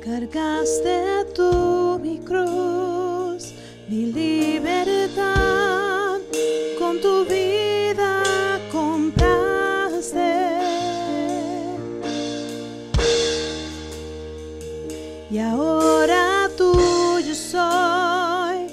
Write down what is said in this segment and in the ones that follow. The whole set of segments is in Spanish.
Cargaste tú mi cruz, mi libertad, con tu vida compraste. Y ahora tuyo soy,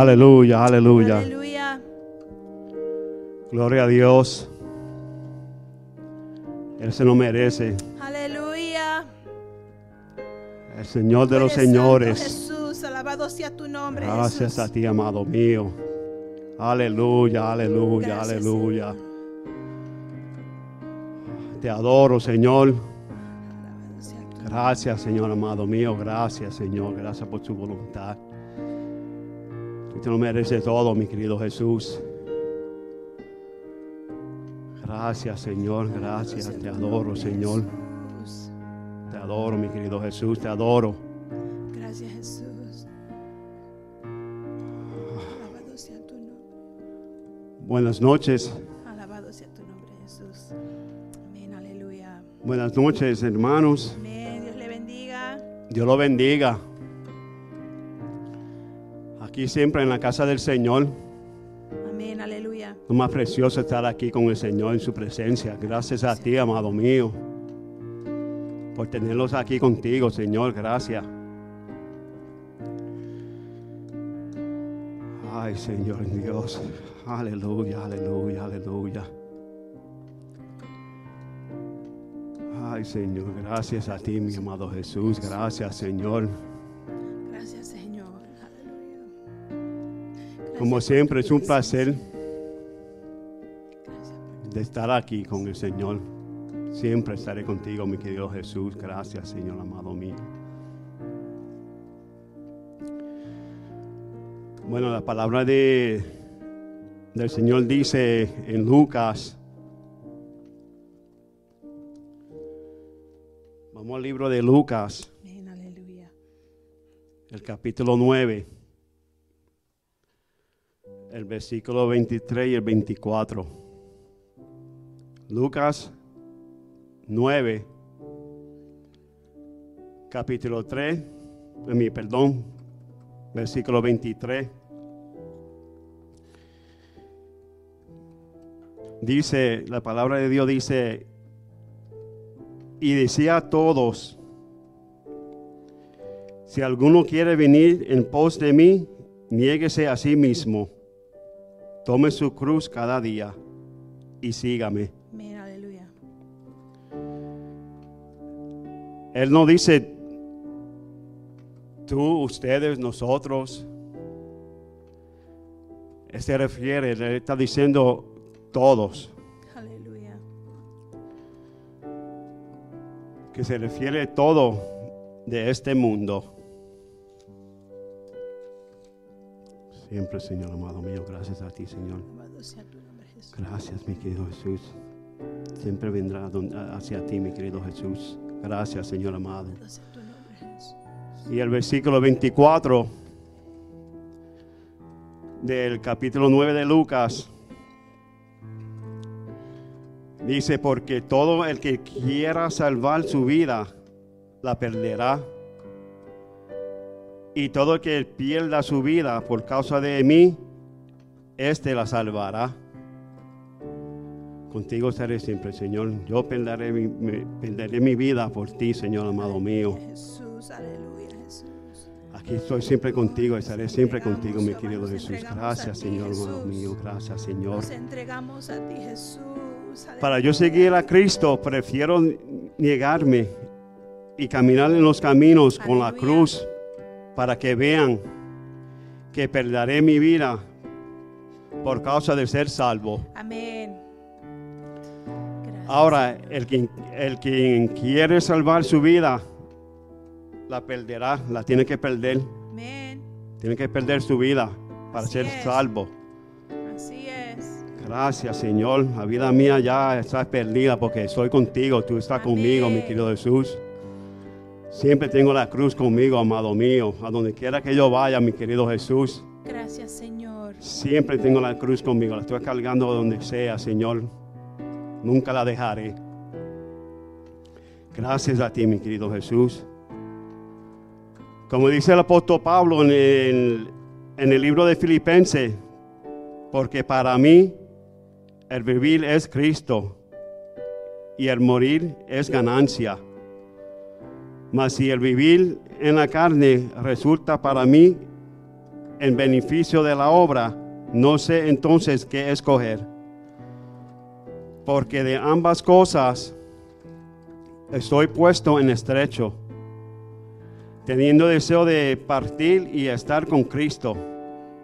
Aleluya, aleluya. Aleluya. Gloria a Dios. Él se lo merece. Aleluya. El Señor de los señores. Jesús, alabado sea tu nombre. Gracias Jesús. a ti, amado mío. Aleluya, aleluya, Gracias, aleluya. Te adoro, Señor. Gracias, Señor amado mío. Gracias, Señor. Gracias por tu voluntad. Tú te lo mereces todo, mi querido Jesús. Gracias, Señor. Gracias. Te adoro, Señor. Te adoro, mi querido Jesús. Te adoro. Gracias, Jesús. Alabado sea tu nombre. Buenas noches. Alabado sea tu nombre, Jesús. Amén, aleluya. Buenas noches, hermanos. Amén. Dios le bendiga. Dios lo bendiga. Aquí siempre en la casa del Señor. Amén, aleluya. Lo más precioso es estar aquí con el Señor en su presencia. Gracias a ti, amado mío, por tenerlos aquí contigo, Señor. Gracias. Ay, Señor Dios. Aleluya, aleluya, aleluya. Ay, Señor, gracias a ti, mi amado Jesús. Gracias, Señor. Como siempre, es un placer de estar aquí con el Señor. Siempre estaré contigo, mi querido Jesús. Gracias, Señor amado mío. Bueno, la palabra de, del Señor dice en Lucas. Vamos al libro de Lucas, aleluya. el capítulo 9, el versículo 23 y el 24. Lucas 9, capítulo 3, eh, mi perdón, versículo 23. Dice, la palabra de Dios dice, y decía a todos, si alguno quiere venir en pos de mí, niéguese a sí mismo, tome su cruz cada día y sígame. Amén, aleluya. Él no dice tú, ustedes, nosotros. Él se refiere, él está diciendo todos, Aleluya. que se refiere todo de este mundo. Siempre, Señor amado mío, gracias a ti, Señor. Gracias, mi querido Jesús. Siempre vendrá hacia ti, mi querido Jesús. Gracias, Señor amado. Y el versículo 24 del capítulo 9 de Lucas dice, porque todo el que quiera salvar su vida, la perderá. Y todo el que pierda su vida por causa de mí, éste la salvará. Contigo estaré siempre, Señor. Yo perderé mi, mi- perderé mi vida por ti, Señor amado mío. Jesús, aleluya, Jesús. Aquí estoy siempre contigo, estaré siempre contigo, mi querido Jesús. Gracias, Señor, Jesús. mío. Gracias, Señor. Nos entregamos a ti, Jesús. Para yo seguir a Cristo, prefiero niegarme y caminar en los caminos con la cruz para que vean que perderé mi vida por causa de ser salvo. Amén. Gracias, Ahora, el quien, el quien quiere salvar su vida, la perderá, la tiene que perder. Amén. Tiene que perder su vida para Así ser es. salvo. Así es. Gracias, Señor. La vida mía ya está perdida porque estoy contigo. Tú estás conmigo, mi querido Jesús. Siempre tengo la cruz conmigo, amado mío. A donde quiera que yo vaya, mi querido Jesús. Gracias, Señor. Siempre tengo la cruz conmigo. La estoy cargando donde sea, Señor. Nunca la dejaré. Gracias a ti, mi querido Jesús. Como dice el apóstol Pablo en el, en el libro de Filipenses, porque para mí el vivir es Cristo y el morir es ganancia. Mas si el vivir en la carne resulta para mí en beneficio de la obra, no sé entonces qué escoger. Porque de ambas cosas estoy puesto en estrecho, teniendo deseo de partir y estar con Cristo,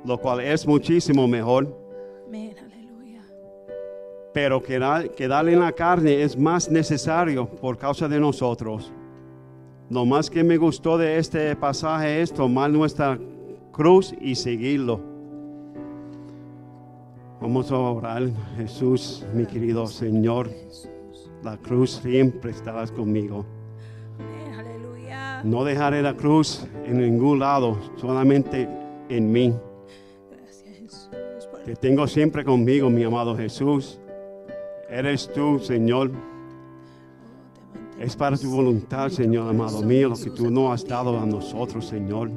lo cual es muchísimo mejor. Amén, aleluya. Pero quedar, quedar en la carne es más necesario por causa de nosotros. Lo más que me gustó de este pasaje es tomar nuestra cruz y seguirlo. Vamos a orar, Jesús, mi querido Señor. La cruz siempre estarás conmigo. No dejaré la cruz en ningún lado, solamente en mí. Te tengo siempre conmigo, mi amado Jesús. Eres tú, Señor. Es para tu voluntad, Señor amado mío, lo que tú nos has dado a nosotros, Señor.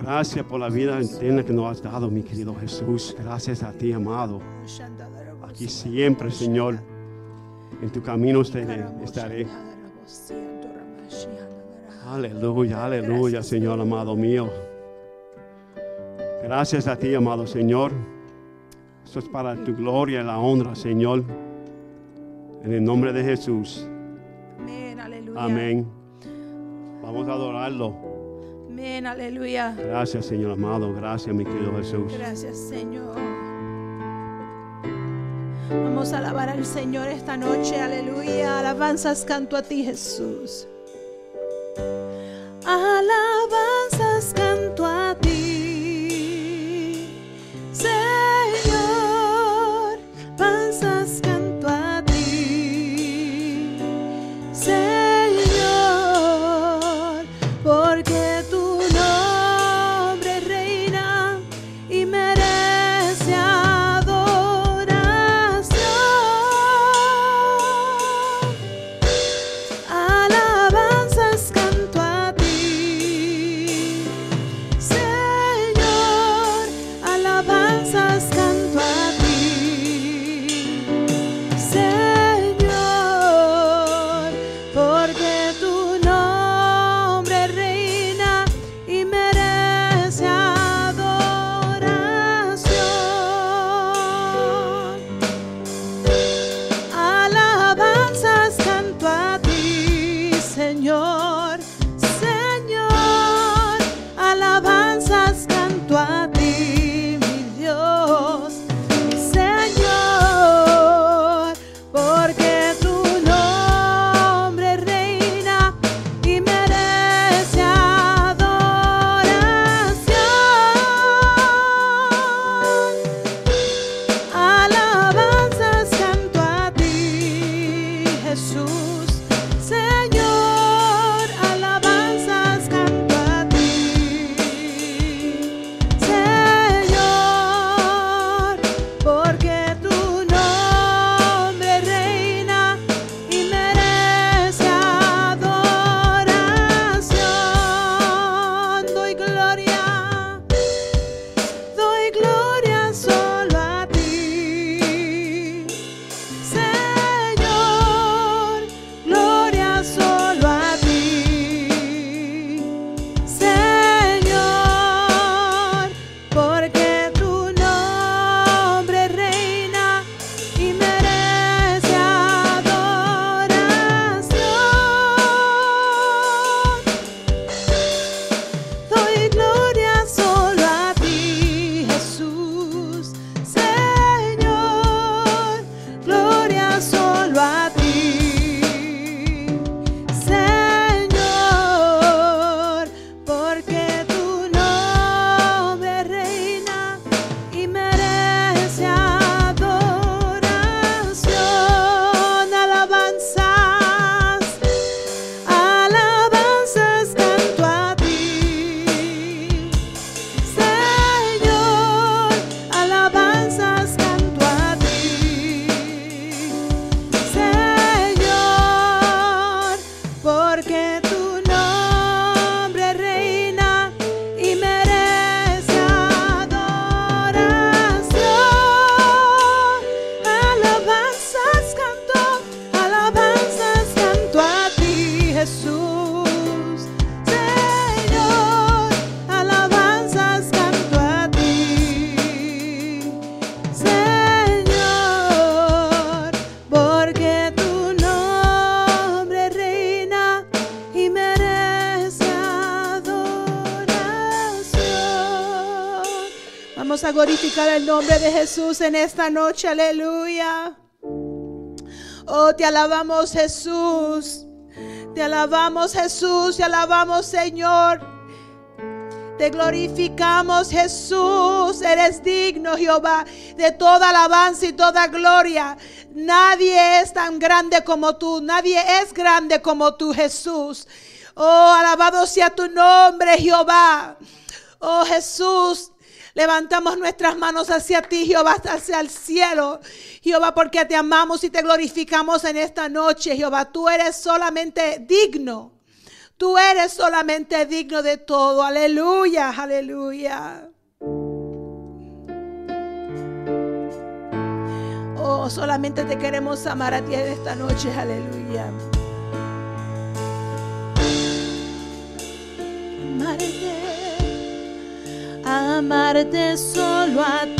Gracias por la vida eterna que nos has dado, mi querido Jesús. Gracias a ti, amado. Aquí siempre, Señor, en tu camino estaré. estaré. Aleluya, aleluya, Señor amado mío. Gracias a ti, amado Señor. Esto es para tu gloria y la honra, Señor. En el nombre de Jesús. Amén, aleluya. Amén. Vamos a adorarlo. Amén, aleluya. Gracias, Señor amado. Gracias, mi querido Jesús. Gracias, Señor. Vamos a alabar al Señor esta noche, aleluya. Alabanzas canto a ti, Jesús. Alabanzas el nombre de Jesús en esta noche. Aleluya. Oh, te alabamos Jesús. Te alabamos Jesús. Te alabamos Señor. Te glorificamos Jesús. Eres digno Jehová de toda alabanza y toda gloria. Nadie es tan grande como tú. Nadie es grande como tú Jesús. Oh, alabado sea tu nombre Jehová. Oh Jesús, Levantamos nuestras manos hacia ti, Jehová, hacia el cielo. Jehová, porque te amamos y te glorificamos en esta noche. Jehová, tú eres solamente digno. Tú eres solamente digno de todo. Aleluya, aleluya. Oh, solamente te queremos amar a ti en esta noche. Aleluya. Amarte solo a ti,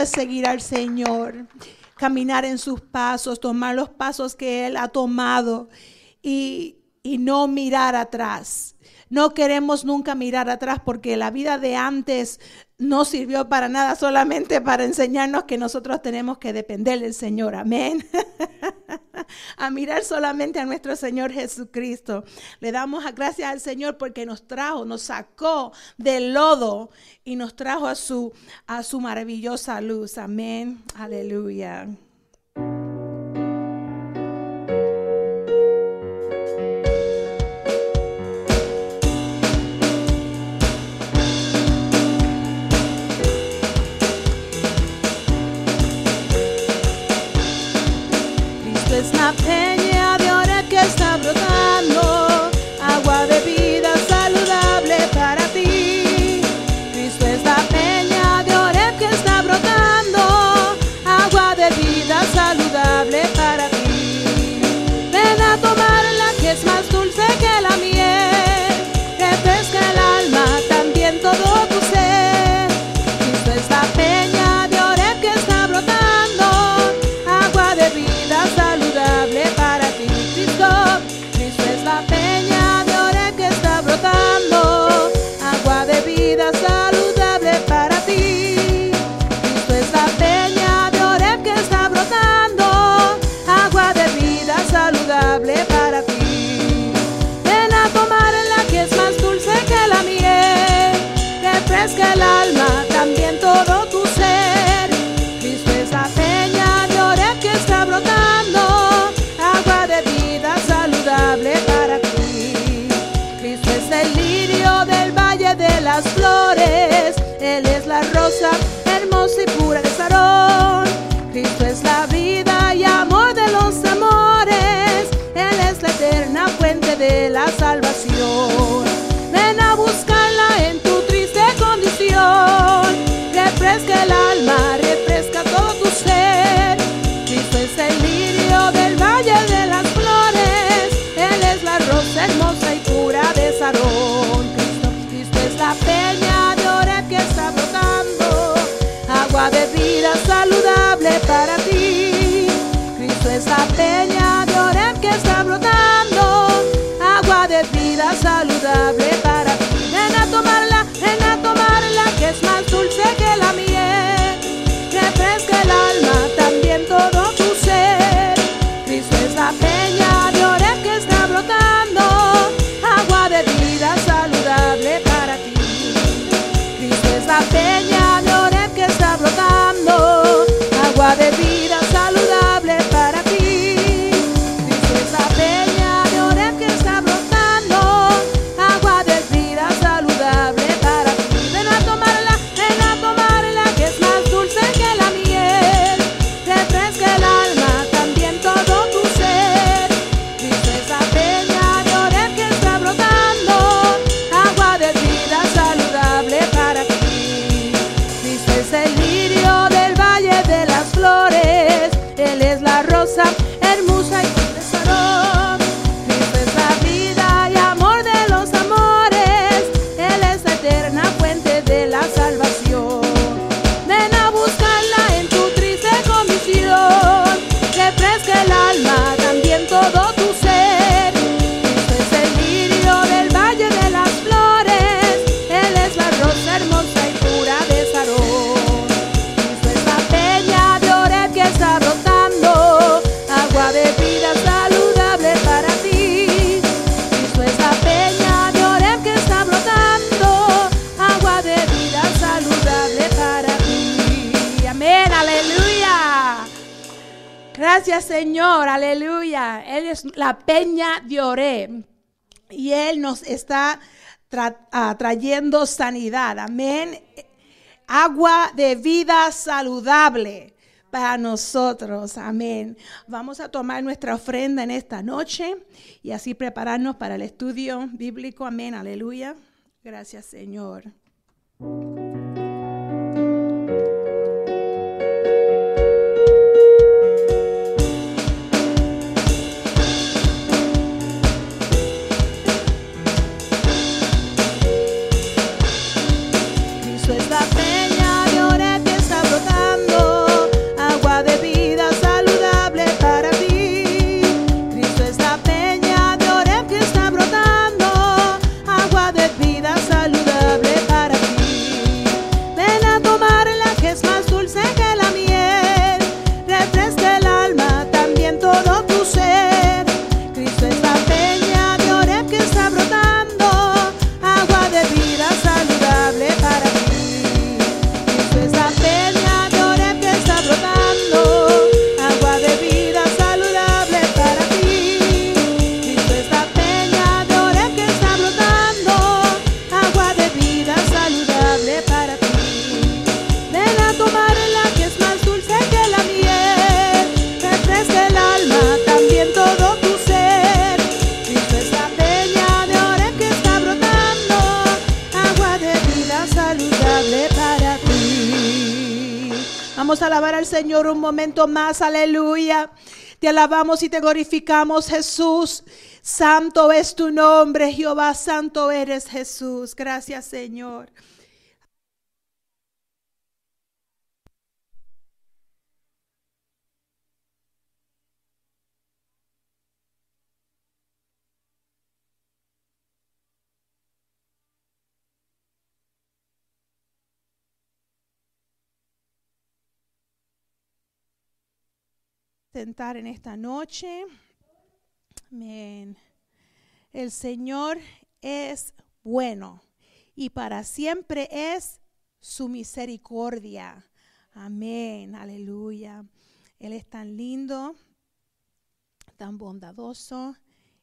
es seguir al Señor, caminar en sus pasos, tomar los pasos que Él ha tomado y, y no mirar atrás. No queremos nunca mirar atrás porque la vida de antes no sirvió para nada, solamente para enseñarnos que nosotros tenemos que depender del Señor. Amén. a mirar solamente a nuestro Señor Jesucristo. Le damos gracias al Señor porque nos trajo, nos sacó del lodo y nos trajo a su, a su maravillosa luz. Amén. Aleluya. Hermosa y pura de Sarón. Cristo es la vida y amor de los amores, Él es la eterna fuente de la salvación. Ven a buscarla en tu triste condición, refresca el alma, refresca todo tu ser. Cristo es el lirio del valle de las flores, Él es la rosa hermosa y pura de Sarón. Vida saludable para ti. Cristo es la peña de que está brotando, agua de vida saludable la peña de Oré y Él nos está ah, trayendo sanidad. Amén. Agua de vida saludable para nosotros. Amén. Vamos a tomar nuestra ofrenda en esta noche y así prepararnos para el estudio bíblico. Amén. Aleluya. Gracias Señor. Señor un momento más, aleluya. Te alabamos y te glorificamos, Jesús. Santo es tu nombre, Jehová, santo eres Jesús. Gracias, Señor. Sentar en esta noche. Amén. El Señor es bueno y para siempre es su misericordia. Amén, aleluya. Él es tan lindo, tan bondadoso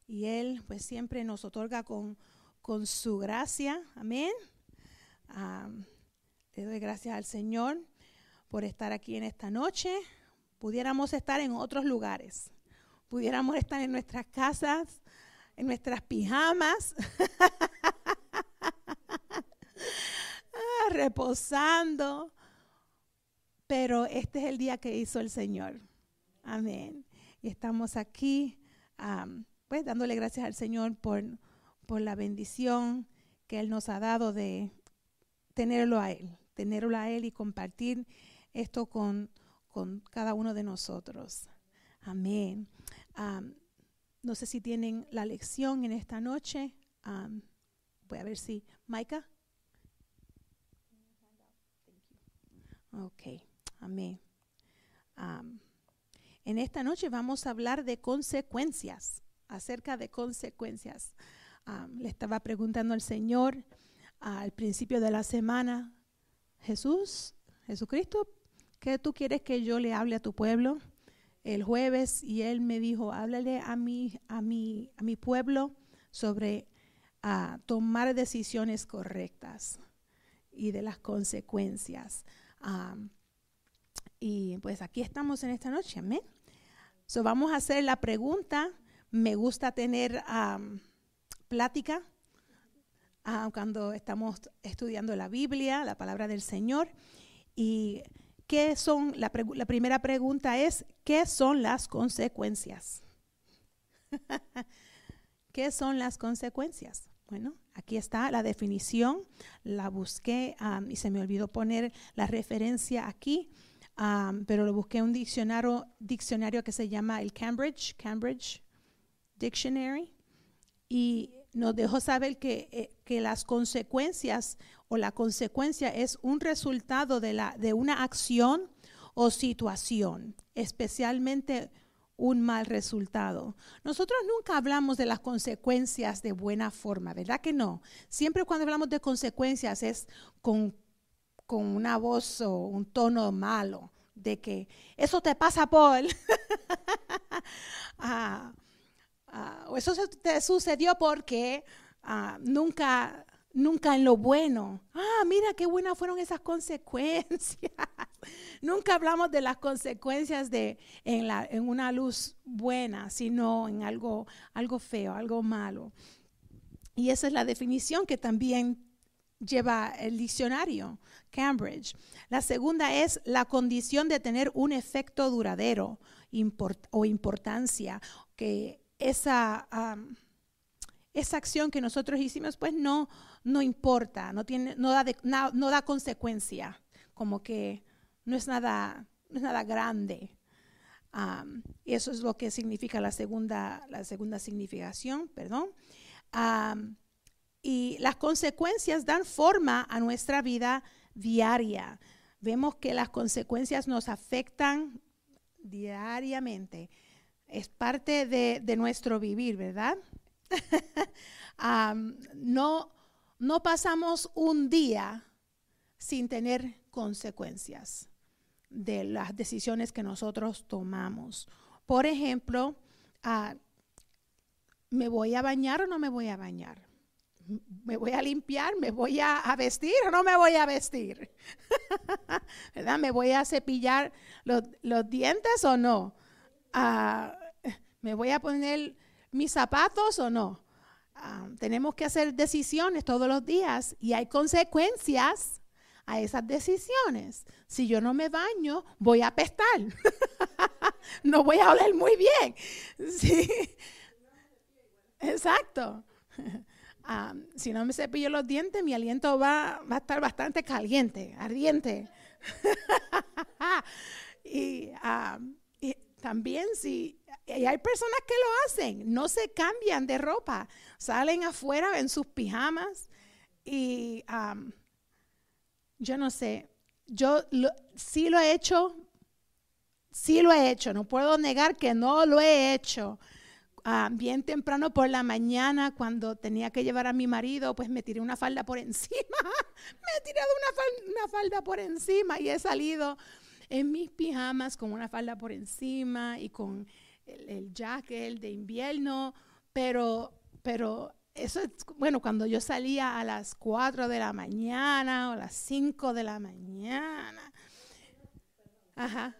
y Él pues siempre nos otorga con, con su gracia. Amén. le doy gracias al Señor por estar aquí en esta noche pudiéramos estar en otros lugares, pudiéramos estar en nuestras casas, en nuestras pijamas, reposando, pero este es el día que hizo el Señor. Amén. Y estamos aquí, pues dándole gracias al Señor por, por la bendición que Él nos ha dado de tenerlo a Él, tenerlo a Él y compartir esto con con cada uno de nosotros. Amén. no sé si tienen la lección en esta noche. voy a ver si. Maika. Ok, amén. en esta noche vamos a hablar de consecuencias, acerca de consecuencias. le estaba preguntando al Señor al principio de la semana, Jesús, Jesucristo, ¿qué tú quieres que yo le hable a tu pueblo? El jueves y él me dijo, háblale a mi, a mi, a mi pueblo sobre ah, tomar decisiones correctas y de las consecuencias. y pues aquí estamos en esta noche, amén. So vamos a hacer la pregunta. Me gusta tener plática ah, cuando estamos estudiando la Biblia, la palabra del Señor. Y ¿qué son? La, primera pregunta es, ¿qué son las consecuencias? ¿Qué son las consecuencias? Bueno, aquí está la definición, la busqué y se me olvidó poner la referencia aquí, pero lo busqué en un diccionario, diccionario que se llama el Cambridge, Cambridge Dictionary, y nos dejó saber que, eh, que las consecuencias o la consecuencia es un resultado de, la, de una acción o situación, especialmente un mal resultado. Nosotros nunca hablamos de las consecuencias de buena forma, ¿verdad que no? Siempre cuando hablamos de consecuencias es con, con una voz o un tono malo, de que eso te pasa por... ah, ah, eso te sucedió porque ah, nunca nunca en lo bueno. Ah, mira qué buenas fueron esas consecuencias. nunca hablamos de las consecuencias de en, la, en una luz buena, sino en algo, algo feo, algo malo. Y esa es la definición que también lleva el diccionario Cambridge. La segunda es la condición de tener un efecto duradero o importancia, que esa, esa acción que nosotros hicimos, pues no, no importa, no, tiene, no, da, no, da consecuencia, como que no es nada, no es nada grande. y eso es lo que significa la segunda, la segunda significación, perdón. y las consecuencias dan forma a nuestra vida diaria. Vemos que las consecuencias nos afectan diariamente. Es parte de, de nuestro vivir, ¿verdad? no, no pasamos un día sin tener consecuencias de las decisiones que nosotros tomamos. Por ejemplo, ah, ¿me voy a bañar o no me voy a bañar? ¿Me voy a limpiar? ¿Me voy a, vestir o no me voy a vestir? ¿Verdad? ¿Me voy a cepillar los, dientes o no? Ah, ¿Me voy a poner mis zapatos o no? Tenemos que hacer decisiones todos los días y hay consecuencias a esas decisiones. Si yo no me baño, voy a apestar. no voy a oler muy bien. Sí. Exacto. Ah, si no me cepillo los dientes, mi aliento va, va a estar bastante caliente, ardiente. y, ah, y, también si y hay personas que lo hacen, no se cambian de ropa, salen afuera en sus pijamas y yo no sé, yo sí lo he hecho, sí lo he hecho, no puedo negar que no lo he hecho. Ah, bien temprano por la mañana, cuando tenía que llevar a mi marido, pues me tiré una falda por encima. me he tirado una, falda por encima y he salido en mis pijamas con una falda por encima y con el, el jacket de invierno. Pero, pero eso es, bueno, cuando yo salía a las 4 de la mañana o las 5 de la mañana. Ajá.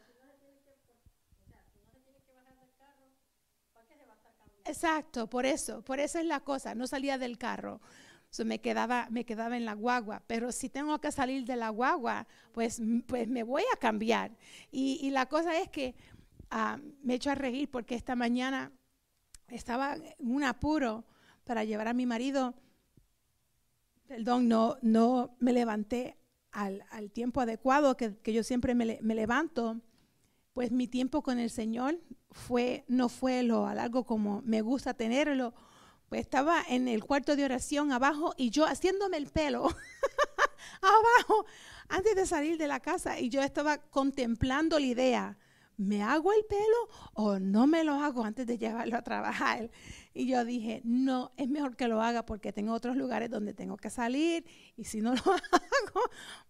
Exacto, por eso, por eso es la cosa, no salía del carro. me, quedaba, me quedaba en la guagua, pero si tengo que salir de la guagua, pues, pues me voy a cambiar. Y, la cosa es que ah, me echo a reír porque esta mañana estaba en un apuro para llevar a mi marido. Perdón, no, no me levanté al, tiempo adecuado que, yo siempre me, me levanto pues mi tiempo con el Señor fue, no fue lo largo como me gusta tenerlo. Pues estaba en el cuarto de oración abajo y yo haciéndome el pelo abajo antes de salir de la casa y yo estaba contemplando la idea ¿me hago el pelo o no me lo hago antes de llevarlo a trabajar? Y yo dije, no, es mejor que lo haga porque tengo otros lugares donde tengo que salir y si no lo hago,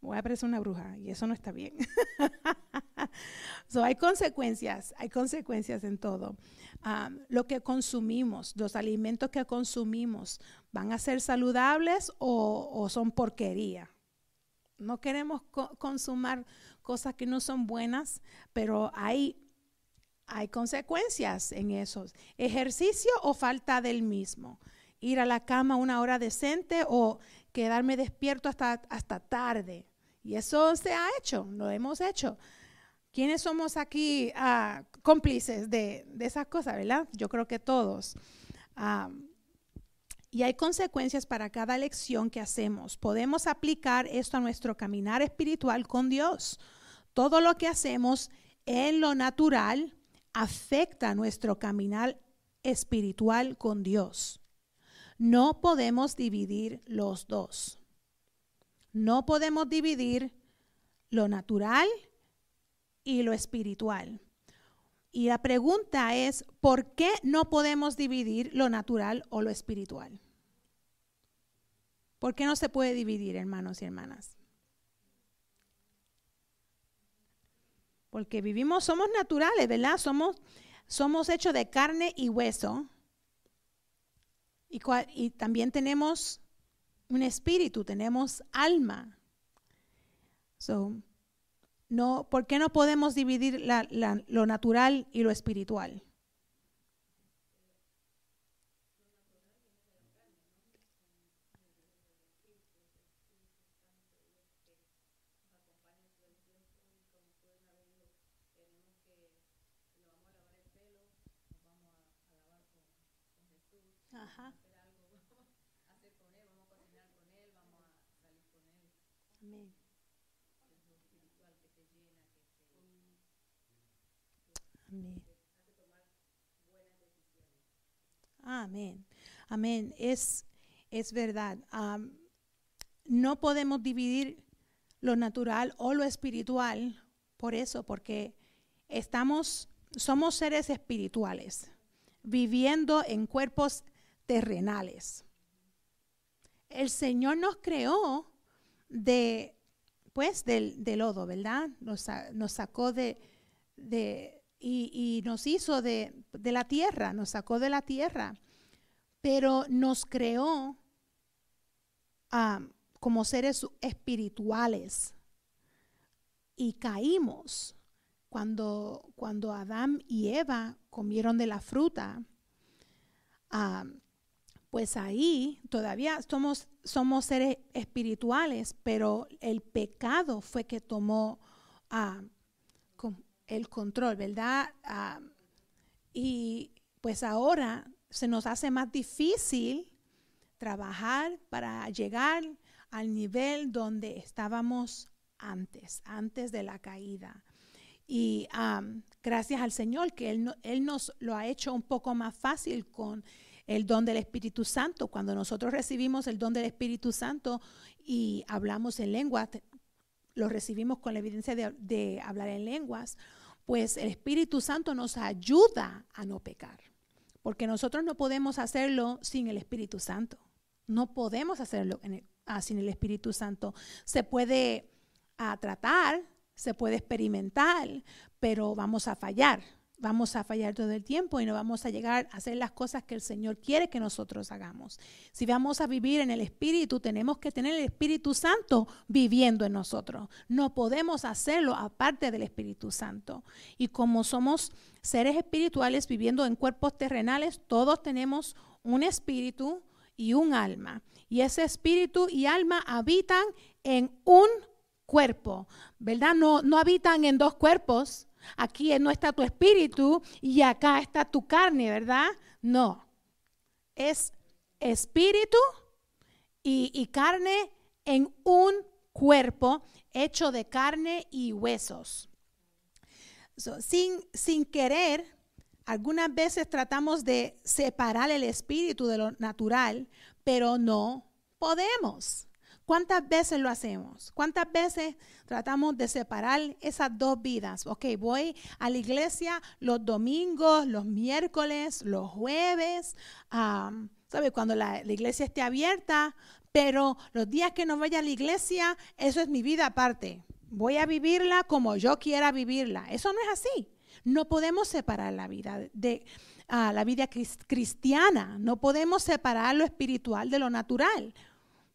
voy a parecer una bruja y eso no está bien. so, hay consecuencias, hay consecuencias en todo. Lo que consumimos, los alimentos que consumimos, ¿van a ser saludables o, son porquería? No queremos consumir cosas que no son buenas, pero hay, hay consecuencias en esos. Ejercicio o falta del mismo. Ir a la cama una hora decente o quedarme despierto hasta, hasta tarde. Y eso se ha hecho, lo hemos hecho. ¿Quiénes somos aquí ah, cómplices de, esas cosas, verdad? Yo creo que todos. Y hay consecuencias para cada elección que hacemos. Podemos aplicar esto a nuestro caminar espiritual con Dios. Todo lo que hacemos en lo natural afecta nuestro caminar espiritual con Dios. No podemos dividir los dos. No podemos dividir lo natural y lo espiritual. Y la pregunta es, ¿por qué no podemos dividir lo natural o lo espiritual? ¿Por qué no se puede dividir, hermanos y hermanas? Porque vivimos, somos naturales, ¿verdad? Somos, somos hechos de carne y hueso. Y, también tenemos un espíritu, tenemos alma. So, no, ¿Por qué no podemos dividir la, la, lo natural y lo espiritual? Amén. Amén. Es, es verdad. no podemos dividir lo natural o lo espiritual por eso, porque estamos, somos seres espirituales, viviendo en cuerpos terrenales. El Señor nos creó de, pues, del, lodo, ¿verdad? Nos, sacó de, de y, nos hizo de, la tierra, nos sacó de la tierra, pero nos creó como seres espirituales y caímos cuando, cuando Adán y Eva comieron de la fruta. Pues ahí todavía somos, somos seres espirituales, pero el pecado fue que tomó el control, ¿verdad? Y pues ahora se nos hace más difícil trabajar para llegar al nivel donde estábamos antes, antes de la caída. Y gracias al Señor que él, él, nos lo ha hecho un poco más fácil con el don del Espíritu Santo. Cuando nosotros recibimos el don del Espíritu Santo y hablamos en lengua, lo recibimos con la evidencia de, de hablar en lenguas, pues el Espíritu Santo nos ayuda a no pecar. Porque nosotros no podemos hacerlo sin el Espíritu Santo. No podemos hacerlo ah, sin el Espíritu Santo. Se puede ah, tratar, se puede experimentar, pero vamos a fallar. Vamos a fallar todo el tiempo y no vamos a llegar a hacer las cosas que el Señor quiere que nosotros hagamos. Si vamos a vivir en el Espíritu, tenemos que tener el Espíritu Santo viviendo en nosotros. No podemos hacerlo aparte del Espíritu Santo. Y como somos seres espirituales viviendo en cuerpos terrenales, todos tenemos un espíritu, y un alma. Y ese espíritu y alma habitan en un cuerpo, ¿verdad? No, no habitan en dos cuerpos. Aquí no está tu espíritu y acá está tu carne, ¿verdad? No. Es espíritu y, carne en un cuerpo hecho de carne y huesos. sin, sin querer, algunas veces tratamos de separar el espíritu de lo natural, pero no podemos. ¿Cuántas veces lo hacemos? ¿Cuántas veces tratamos de separar esas dos vidas? Ok, voy a la iglesia los domingos, los miércoles, los jueves, ¿sabe? Cuando la, la, iglesia esté abierta, pero los días que no vaya a la iglesia, eso es mi vida aparte. Voy a vivirla como yo quiera vivirla. Eso no es así. No podemos separar la vida de ah, la vida cristiana, no podemos separar lo espiritual de lo natural,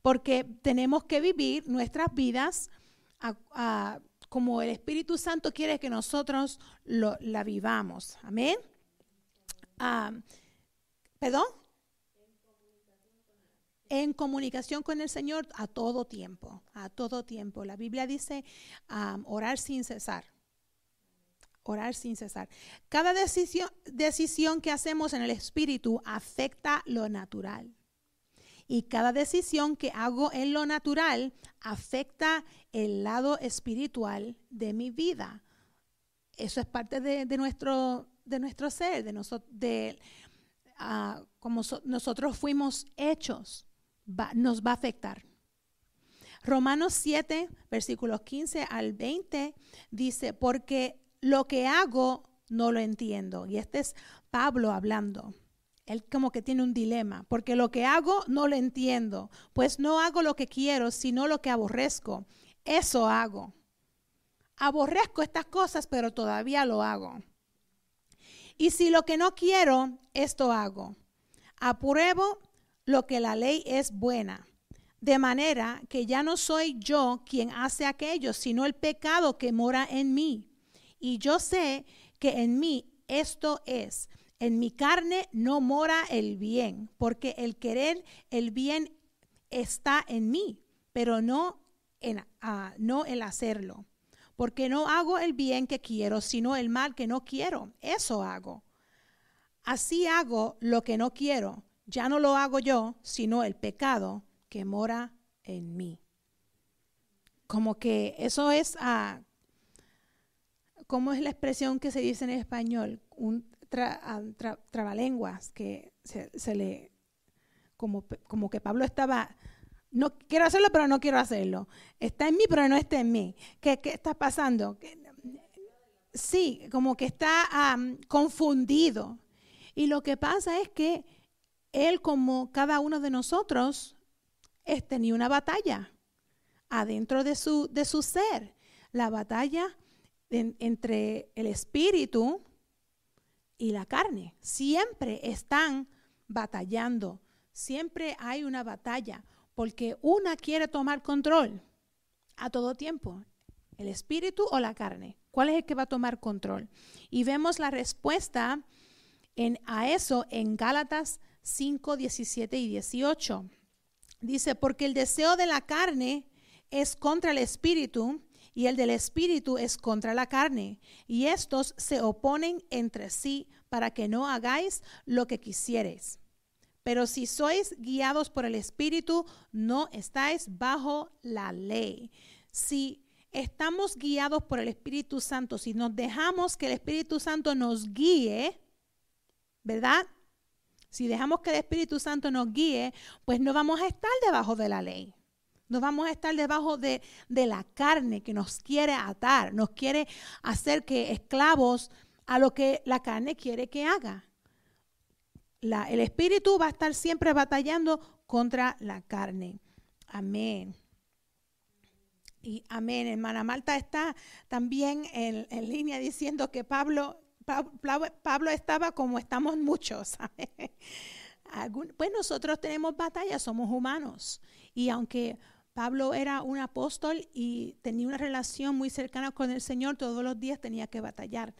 porque tenemos que vivir nuestras vidas como el Espíritu Santo quiere que nosotros la vivamos. Amén. Ah, ¿Perdón? En comunicación con el Señor a todo tiempo, a todo tiempo. La Biblia dice ah, orar sin cesar orar sin cesar. Cada decisión, decisión que hacemos en el espíritu afecta lo natural. Y cada decisión que hago en lo natural afecta el lado espiritual de mi vida. Eso es parte de, nuestro, de nuestro ser, de, nosotros, de ah, como nosotros fuimos hechos, nos va a afectar. Romanos 7, versículos 15 al 20, dice, porque lo que hago no lo entiendo. Y este es Pablo hablando. Él como que tiene un dilema, porque lo que hago no lo entiendo, pues no hago lo que quiero, sino lo que aborrezco. Eso hago. Aborrezco estas cosas, pero todavía lo hago. Y si lo que no quiero, esto hago. Apruebo lo que la ley es buena, de manera que ya no soy yo quien hace aquello, sino el pecado que mora en mí. Y yo sé que en mí esto es, en mi carne no mora el bien, porque el querer el bien está en mí, pero no en ah, no el hacerlo. Porque no hago el bien que quiero, sino el mal que no quiero. Eso hago. Así hago lo que no quiero. Ya no lo hago yo, sino el pecado que mora en mí. Como que eso es ah, ¿cómo es la expresión que se dice en español? Un ah, trabalenguas, que se, le, como, como que Pablo estaba, no quiero hacerlo, pero no quiero hacerlo. Está en mí, pero no está en mí. ¿Qué, está pasando? Sí, como que está confundido. Y lo que pasa es que él, como cada uno de nosotros, tenía una batalla adentro de su, de su ser. La batalla entre el espíritu y la carne. Siempre están batallando. Siempre hay una batalla porque una quiere tomar control a todo tiempo. ¿El espíritu o la carne? ¿Cuál es el que va a tomar control? Y vemos la respuesta en, a eso en Gálatas 5, 17 y 18. Dice, porque el deseo de la carne es contra el espíritu y el del espíritu es contra la carne. Y estos se oponen entre sí para que no hagáis lo que quisieres. Pero si sois guiados por el espíritu, no estáis bajo la ley. Si estamos guiados por el Espíritu Santo, si nos dejamos que el Espíritu Santo nos guíe, ¿verdad? Si dejamos que el Espíritu Santo nos guíe, pues no vamos a estar debajo de la ley. No vamos a estar debajo de, la carne que nos quiere atar, nos quiere hacer que esclavos a lo que la carne quiere que haga. el Espíritu va a estar siempre batallando contra la carne. Amén. Y amén. Hermana Marta está también en, línea diciendo que Pablo, Pablo, estaba como estamos muchos. pues nosotros tenemos batalla, somos humanos. Y aunque Pablo era un apóstol y tenía una relación muy cercana con el Señor, todos los días tenía que batallar.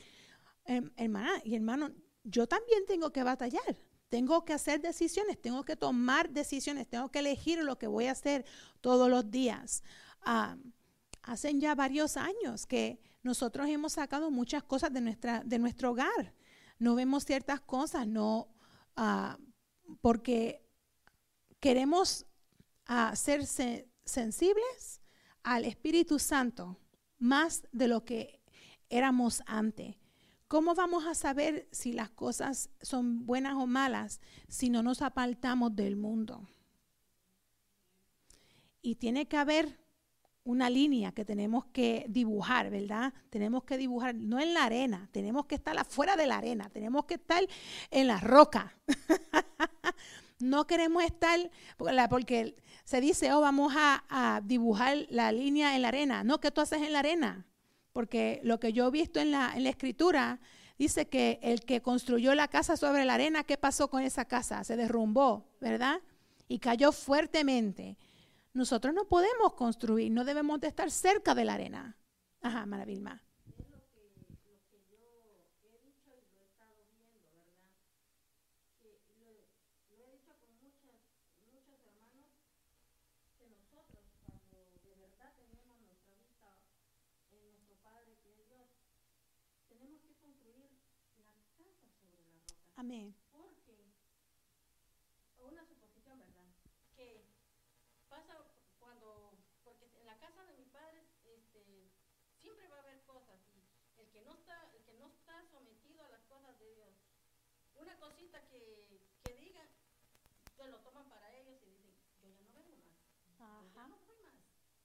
Em, hermana y hermano, yo también tengo que batallar. Tengo que hacer decisiones, tengo que tomar decisiones, tengo que elegir lo que voy a hacer todos los días. Ah, hacen ya varios años que nosotros hemos sacado muchas cosas de, nuestra, de nuestro hogar. No vemos ciertas cosas, no, ah, porque queremos uh, ser sensibles al Espíritu Santo más de lo que éramos antes. ¿Cómo vamos a saber si las cosas son buenas o malas si no nos apartamos del mundo? Y tiene que haber una línea que tenemos que dibujar, ¿verdad? Tenemos que dibujar, no en la arena, tenemos que estar afuera de la arena, tenemos que estar en la roca. no queremos estar, porque se dice, oh, vamos a, dibujar la línea en la arena. No, ¿qué tú haces en la arena? Porque lo que yo he visto en la, en la escritura dice que el que construyó la casa sobre la arena, ¿qué pasó con esa casa? Se derrumbó, ¿verdad? Y cayó fuertemente. Nosotros no podemos construir, no debemos de estar cerca de la arena. Ajá, Maravilma. Amén. que no está, el que no está sometido a las cosas de Dios, una cosita que, que digan, se lo toman para ellos y dicen, yo ya no vengo más. Ajá. no voy más.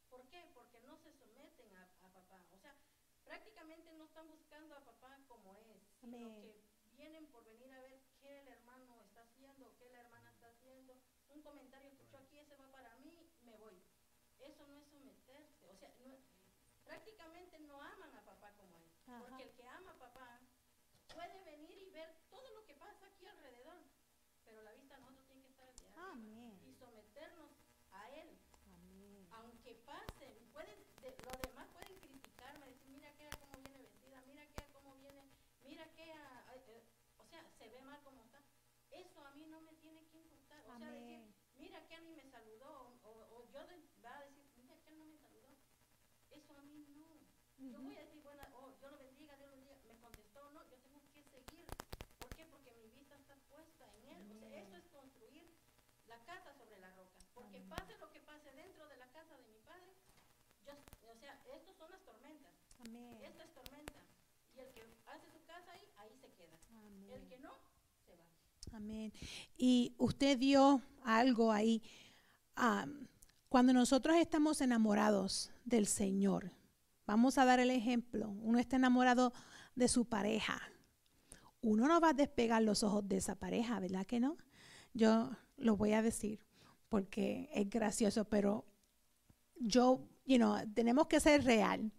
¿Por qué? Porque no se someten a, a, papá. O sea, prácticamente no están buscando a papá como es, sino que vienen por venir a ver qué el hermano está haciendo, qué la hermana está haciendo. Un comentario que yo aquí, ese va para mí, me voy. Eso no es someterse. O sea, no, prácticamente no aman a papá como él. Porque el que ama a papá puede venir y ver todo lo que pasa aquí alrededor. Pero la vista nosotros tiene que de y someternos a él. Aunque pasen, pueden, los demás pueden criticarme, decir, mira que cómo viene vestida, mira que cómo viene, mira que, eh, o sea, se ve mal como está. Eso a mí no me tiene que importar. O sea, decir, mira que a mí me saludó, o, o yo va a decir, eso a mí no. Yo voy a decir, bueno, oh, Dios lo bendiga, Dios lo bendiga. Me contestó, no, yo tengo que seguir. ¿Por qué? Porque mi vista está puesta en Él. O sea, eso es construir la casa sobre la roca. Porque pase lo que pase dentro de la casa de mi padre, yo, o sea, son las tormentas. Amén. Esta es tormenta. Y el que hace su casa ahí, ahí se queda. El que no, se va. Amén. Y usted dio algo ahí. cuando nosotros estamos enamorados del Señor. Vamos a dar el ejemplo. Uno está enamorado de su pareja. Uno no va a despegar los ojos de esa pareja, ¿verdad que no? Yo lo voy a decir porque es gracioso, pero yo, you know, tenemos que ser real.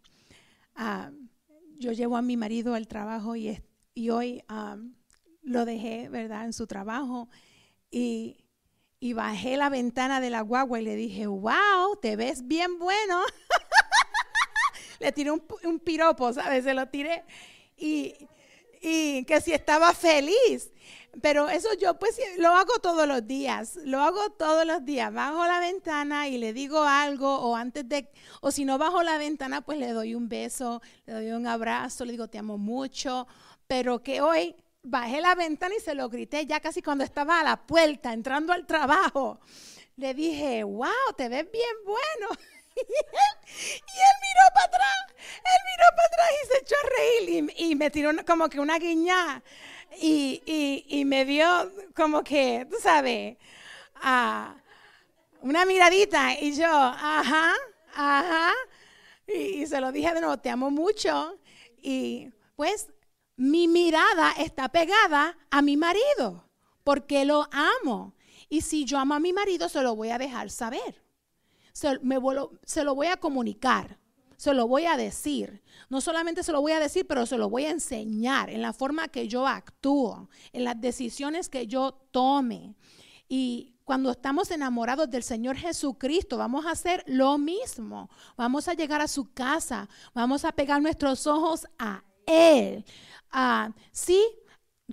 Ah, yo llevo a mi marido al trabajo y, y hoy ah, lo dejé, ¿verdad?, en su trabajo y y bajé la ventana de la guagua y le dije, wow, te ves bien bueno. le tiré un, un, piropo, ¿sabes? Se lo tiré. Y, y que si estaba feliz. Pero eso yo pues lo hago todos los días, lo hago todos los días. Bajo la ventana y le digo algo o antes de, o si no bajo la ventana pues le doy un beso, le doy un abrazo, le digo te amo mucho, pero que hoy bajé la ventana y se lo grité ya casi cuando estaba a la puerta, entrando al trabajo. Le dije, wow, te ves bien bueno. y él miró para atrás, él miró para atrás y se echó a reír y, y me tiró como que una guiñada y, y, me dio como que, tú sabes, una miradita y yo, ajá, ajá, y, y se lo dije de nuevo, te amo mucho y pues mi mirada está pegada a mi marido porque lo amo. Y si yo amo a mi marido, se lo voy a dejar saber. Se, me, se lo voy a comunicar se lo voy a decir. No solamente se lo voy a decir, pero se lo voy a enseñar en la forma que yo actúo, en las decisiones que yo tome. Y cuando estamos enamorados del Señor Jesucristo, vamos a hacer lo mismo. Vamos a llegar a su casa, vamos a pegar nuestros ojos a Él. Ah, sí,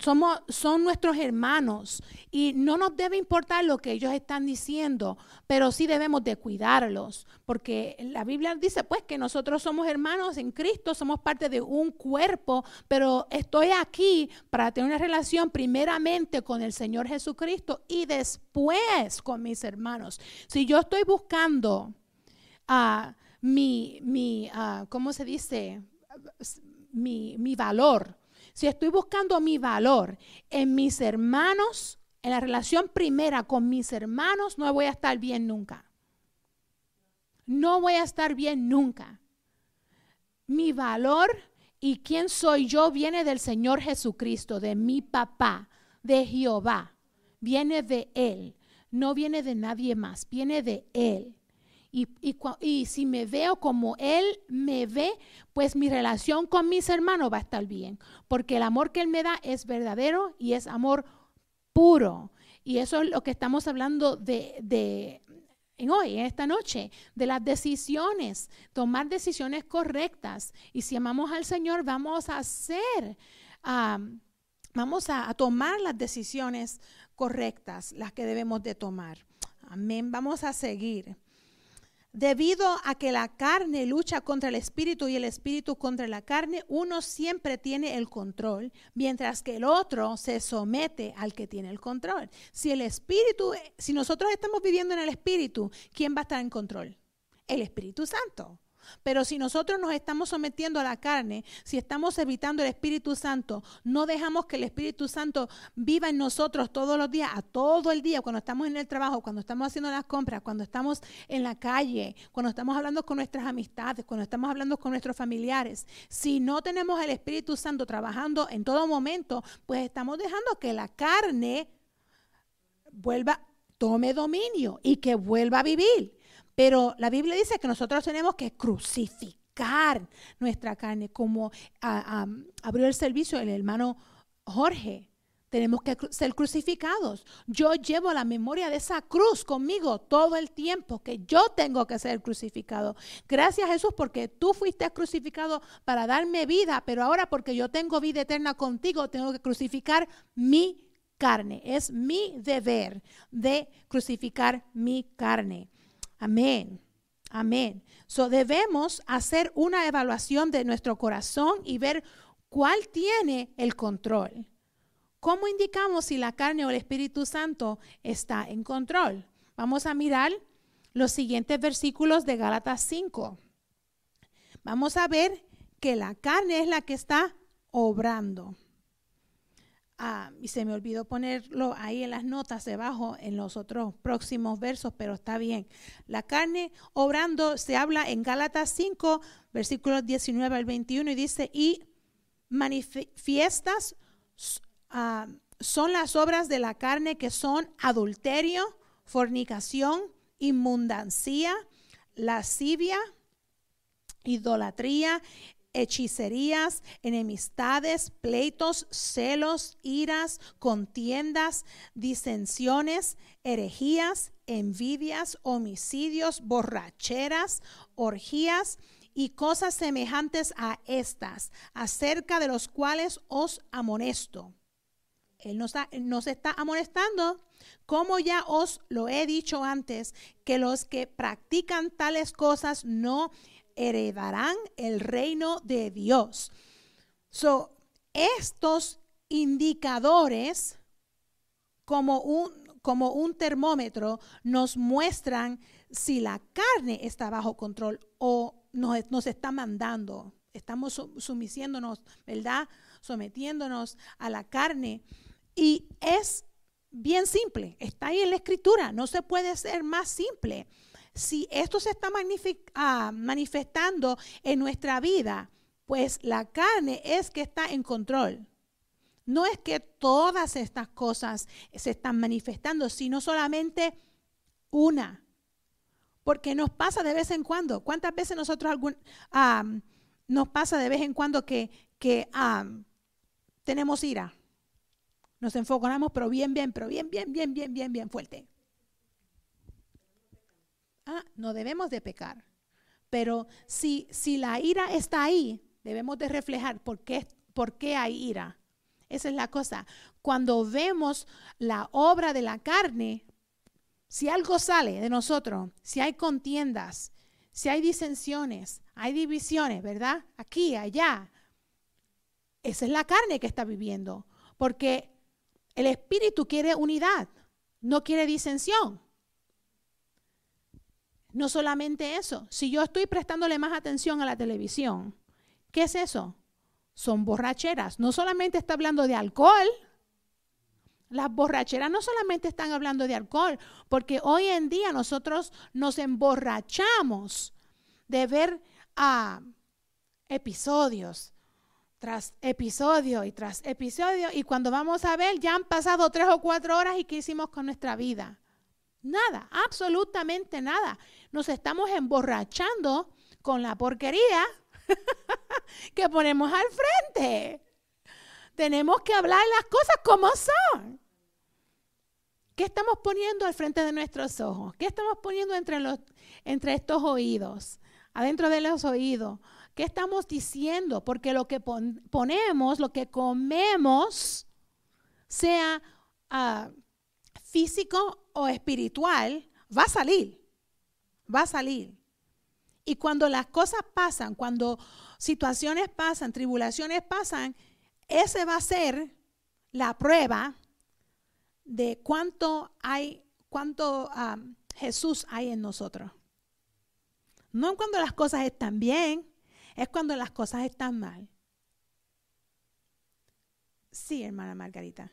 somos, son nuestros hermanos y no nos debe importar lo que ellos están diciendo, pero sí debemos de cuidarlos, porque la Biblia dice pues que nosotros somos hermanos en Cristo, somos parte de un cuerpo, pero estoy aquí para tener una relación primeramente con el Señor Jesucristo y después con mis hermanos. Si yo estoy buscando a mi, mi uh, ¿cómo se dice? Mi, mi valor si estoy buscando mi valor en mis hermanos, en la relación primera con mis hermanos, no voy a estar bien nunca. No voy a estar bien nunca. Mi valor y quién soy yo viene del Señor Jesucristo, de mi papá, de Jehová. Viene de Él. No viene de nadie más, viene de Él. Y, si me veo como Él me ve, pues mi relación con mis hermanos va a estar bien, porque el amor que Él me da es verdadero y es amor puro. Y eso es lo que estamos hablando de, en hoy, en esta noche, de las decisiones, tomar decisiones correctas. Y si amamos al Señor, vamos a hacer, vamos a tomar las decisiones correctas, las que debemos de tomar. Amén. Vamos a seguir. Debido a que la carne lucha contra el espíritu y el espíritu contra la carne, uno siempre tiene el control, mientras que el otro se somete al que tiene el control. Si el espíritu, si nosotros estamos viviendo en el espíritu, ¿quién va a estar en control? El Espíritu Santo. Pero si nosotros nos estamos sometiendo a la carne, si estamos evitando el Espíritu Santo, no dejamos que el Espíritu Santo viva en nosotros todos los días, a todo el día, cuando estamos en el trabajo, cuando estamos haciendo las compras, cuando estamos en la calle, cuando estamos hablando con nuestras amistades, cuando estamos hablando con nuestros familiares. Si no tenemos el Espíritu Santo trabajando en todo momento, pues estamos dejando que la carne vuelva, tome dominio y que vuelva a vivir. Pero la Biblia dice que nosotros tenemos que crucificar nuestra carne, como abrió el servicio el hermano Jorge. Tenemos que ser crucificados. Yo llevo la memoria de esa cruz conmigo todo el tiempo, que yo tengo que ser crucificado. Gracias Jesús porque tú fuiste crucificado para darme vida, pero ahora porque yo tengo vida eterna contigo, tengo que crucificar mi carne. Es mi deber de crucificar mi carne. Amén. Amén. So debemos hacer una evaluación de nuestro corazón y ver cuál tiene el control. ¿Cómo indicamos si la carne o el Espíritu Santo está en control? Vamos a mirar los siguientes versículos de Gálatas 5. Vamos a ver que la carne es la que está obrando. Ah, y se me olvidó ponerlo ahí en las notas debajo en los otros próximos versos, pero está bien. La carne obrando se habla en Gálatas 5, versículos 19 al 21 y dice, y manifiestas ah, son las obras de la carne que son adulterio, fornicación, inmundancia, lascivia, idolatría, hechicerías, enemistades, pleitos, celos, iras, contiendas, disensiones, herejías, envidias, homicidios, borracheras, orgías y cosas semejantes a estas, acerca de los cuales os amonesto. Él nos, nos está amonestando, como ya os lo he dicho antes, que los que practican tales cosas no heredarán el reino de Dios. So, estos indicadores, como un, como un termómetro, nos muestran si la carne está bajo control o nos, nos está mandando. Estamos su- sumisiéndonos, ¿verdad? Sometiéndonos a la carne. Y es bien simple, está ahí en la escritura, no se puede ser más simple. Si esto se está ah, manifestando en nuestra vida, pues la carne es que está en control. No es que todas estas cosas se están manifestando, sino solamente una. Porque nos pasa de vez en cuando. ¿Cuántas veces nosotros algún, ah, nos pasa de vez en cuando que, que ah, tenemos ira? Nos enfocamos, pero bien, bien, pero bien, bien, bien, bien, bien, bien fuerte. Ah, no debemos de pecar. Pero si, si la ira está ahí, debemos de reflejar por qué, por qué hay ira. Esa es la cosa. Cuando vemos la obra de la carne, si algo sale de nosotros, si hay contiendas, si hay disensiones, hay divisiones, ¿verdad? Aquí, allá. Esa es la carne que está viviendo. Porque el espíritu quiere unidad, no quiere disensión. No solamente eso, si yo estoy prestándole más atención a la televisión, ¿qué es eso? Son borracheras. No solamente está hablando de alcohol, las borracheras no solamente están hablando de alcohol, porque hoy en día nosotros nos emborrachamos de ver ah, episodios tras episodio y tras episodio, y cuando vamos a ver ya han pasado tres o cuatro horas y ¿qué hicimos con nuestra vida? Nada, absolutamente nada. Nos estamos emborrachando con la porquería que ponemos al frente. Tenemos que hablar las cosas como son. ¿Qué estamos poniendo al frente de nuestros ojos? ¿Qué estamos poniendo entre, los, entre estos oídos? Adentro de los oídos. ¿Qué estamos diciendo? Porque lo que pon- ponemos, lo que comemos, sea ah, físico o espiritual, va a salir. Va a salir. Y cuando las cosas pasan, cuando situaciones pasan, tribulaciones pasan, ese va a ser la prueba de cuánto hay, cuánto ah, Jesús hay en nosotros. No cuando las cosas están bien, es cuando las cosas están mal. Sí, hermana Margarita.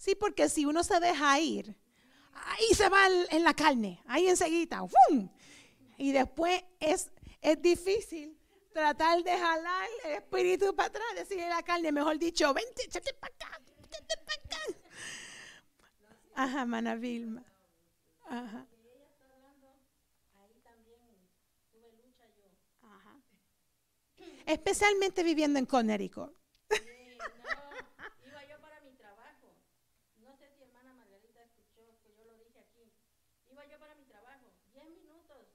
Sí, porque si uno se deja ir, ahí se va en la carne, ahí enseguida, ¡fum! Y después es, es difícil tratar de jalar el espíritu para atrás, decirle a la carne, mejor dicho, vente, échate para acá, échate para acá. Ajá, mana Vilma. Ajá. Especialmente viviendo en Connecticut. Sí, no, iba yo para mi trabajo. No sé si hermana Margarita escuchó que yo lo dije aquí. Iba yo para mi trabajo, 10 minutos.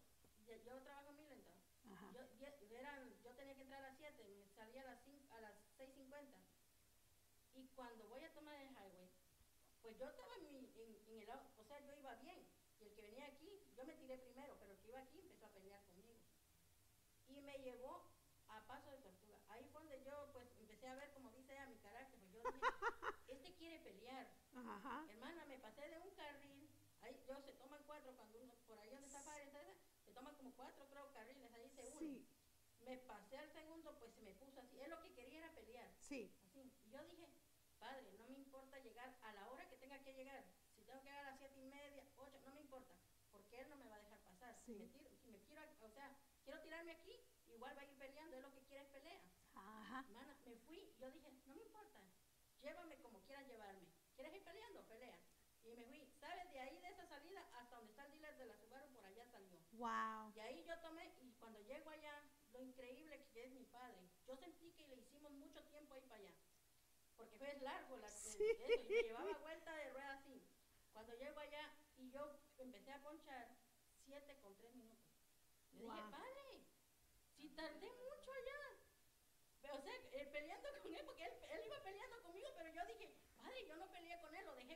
Yo, yo trabajo en Millendale. Ajá. Yo, die- eran- yo tenía que entrar a las 7, me salía a las, cin- a las 6.50. Y cuando voy a tomar el highway, pues yo estaba en, mi, en, en el, au- o sea, yo iba bien. Y el que venía aquí, yo me tiré primero, pero el que iba aquí empezó a pelear conmigo. Y me llevó a paso de tortuga. Ahí fue donde yo pues empecé a ver, como dice ella, mi carácter. Pues yo dije, este quiere pelear. Ajá. Hermana, me pasé de un carril. Ahí yo se toman cuatro cuando uno, por ahí donde está padre, se toman como cuatro creo carriles, ahí se unen. Sí, Me pasé al segundo, pues se me puso así. Él lo que quería era pelear. sí. Así. Y yo dije, padre, no me importa llegar a la hora que tenga que llegar. Si tengo que llegar a las siete y media, ocho, no me importa. Porque él no me va a dejar pasar. Si, Sí. me tiro- si me quiero, o sea, quiero tirarme aquí, igual va a ir peleando. Él lo que quiere es pelea. Ajá. Hermana, y yo dije, no me importa. Llévame como quieran llevarme. ¿Quieres ir peleando? Pelea. Y me fui. ¿Sabes? De ahí, de esa salida, hasta donde está el dealer de la Subaru, por allá salió. Wow. Y ahí yo tomé, y cuando llego allá, lo increíble que es mi padre. Yo sentí que le hicimos mucho tiempo ahí para allá. Porque fue largo la, Sí. eso, y me llevaba vuelta de rueda así. Cuando llego allá, y yo empecé a ponchar siete con tres minutos. Le dije, Wow. padre, si tardé mucho allá. O sea, eh, peleando con él, porque él, él iba peleando conmigo, pero yo dije, padre, yo no peleé con él, lo dejé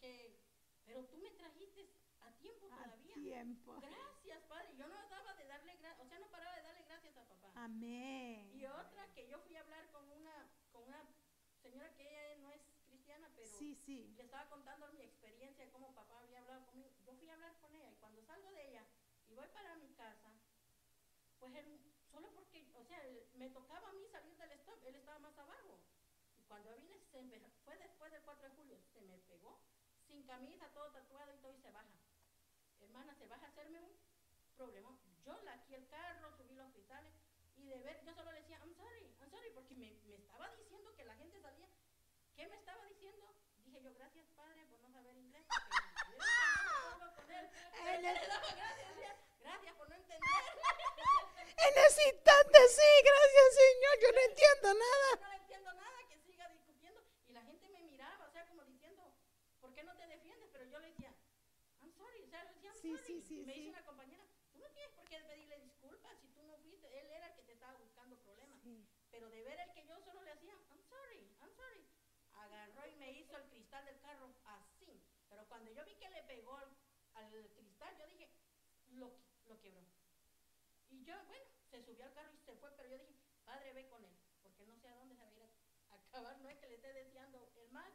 que, que, que pero tú me trajiste a tiempo A todavía. tiempo. Gracias, padre. Yo no daba de darle gracias, o sea, no paraba de darle gracias a papá. Amén. Y otra que yo fui a hablar con una, con una señora que ella no es cristiana, pero Sí, sí. le estaba contando mi experiencia de cómo papá había hablado conmigo. Yo fui a hablar con ella y cuando salgo de ella y voy para mi casa, pues él, solo porque, o sea, él- me tocaba a mí salir del stop, él estaba más abajo. Y cuando vine, se fue después del 4 de julio, sin camisa, todo tatuado y todo, y se baja. Hermana, se baja a hacerme un problema. Yo laqué el carro, subí los cristales, y de ver, yo solo le decía, I'm sorry, I'm sorry, porque me, me estaba diciendo que la gente salía. ¿Qué me estaba diciendo? Dije yo, gracias padre por no saber inglés, porque con él. Yo le daba gracias, gracias por no entender. En ese instante, sí, gracias Señor, yo no entiendo nada, que siga discutiendo. Y la gente me miraba, o sea, como diciendo, ¿por qué no te defiendes? Pero yo le decía, I'm sorry, o sea, le decía, I'm Sí, sí, sí, Y me dice una compañera, tú no tienes por qué pedirle disculpas si tú no fuiste, él era el que te estaba buscando problemas. Pero de ver el que yo solo le hacía, I'm sorry, I'm sorry. Agarró y me hizo el cristal del carro así. Pero cuando yo vi que le pegó al, al cristal, yo dije, lo, lo quebró. Y yo, bueno, se subió al carro y se fue, pero yo dije, padre, ve con él, porque no sé a dónde se va a ir a, acabar. No es que le esté deseando el mal,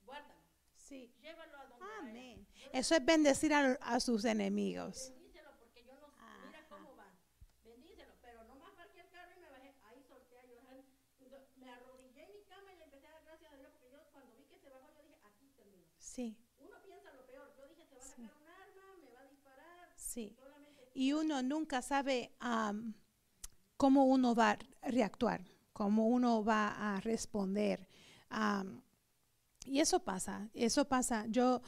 guárdalo, Sí. llévalo a donde vaya. Amén. Eso es bendecir a, a sus enemigos. Bendícelo porque yo no sé, mira cómo va. Bendícelo, pero nomás parqué el carro y me bajé. Ahí solté a llorar. Me arrodillé en mi cama y le empecé a dar gracias a Dios porque yo cuando vi que se bajó, yo dije, aquí termino. Sí, Uno piensa lo peor. Yo dije, se va a sacar un arma, me va a disparar. sí. Solamente Y uno nunca sabe am, cómo uno va a reactuar, cómo uno va a responder. Am, y eso pasa, eso pasa. Yo,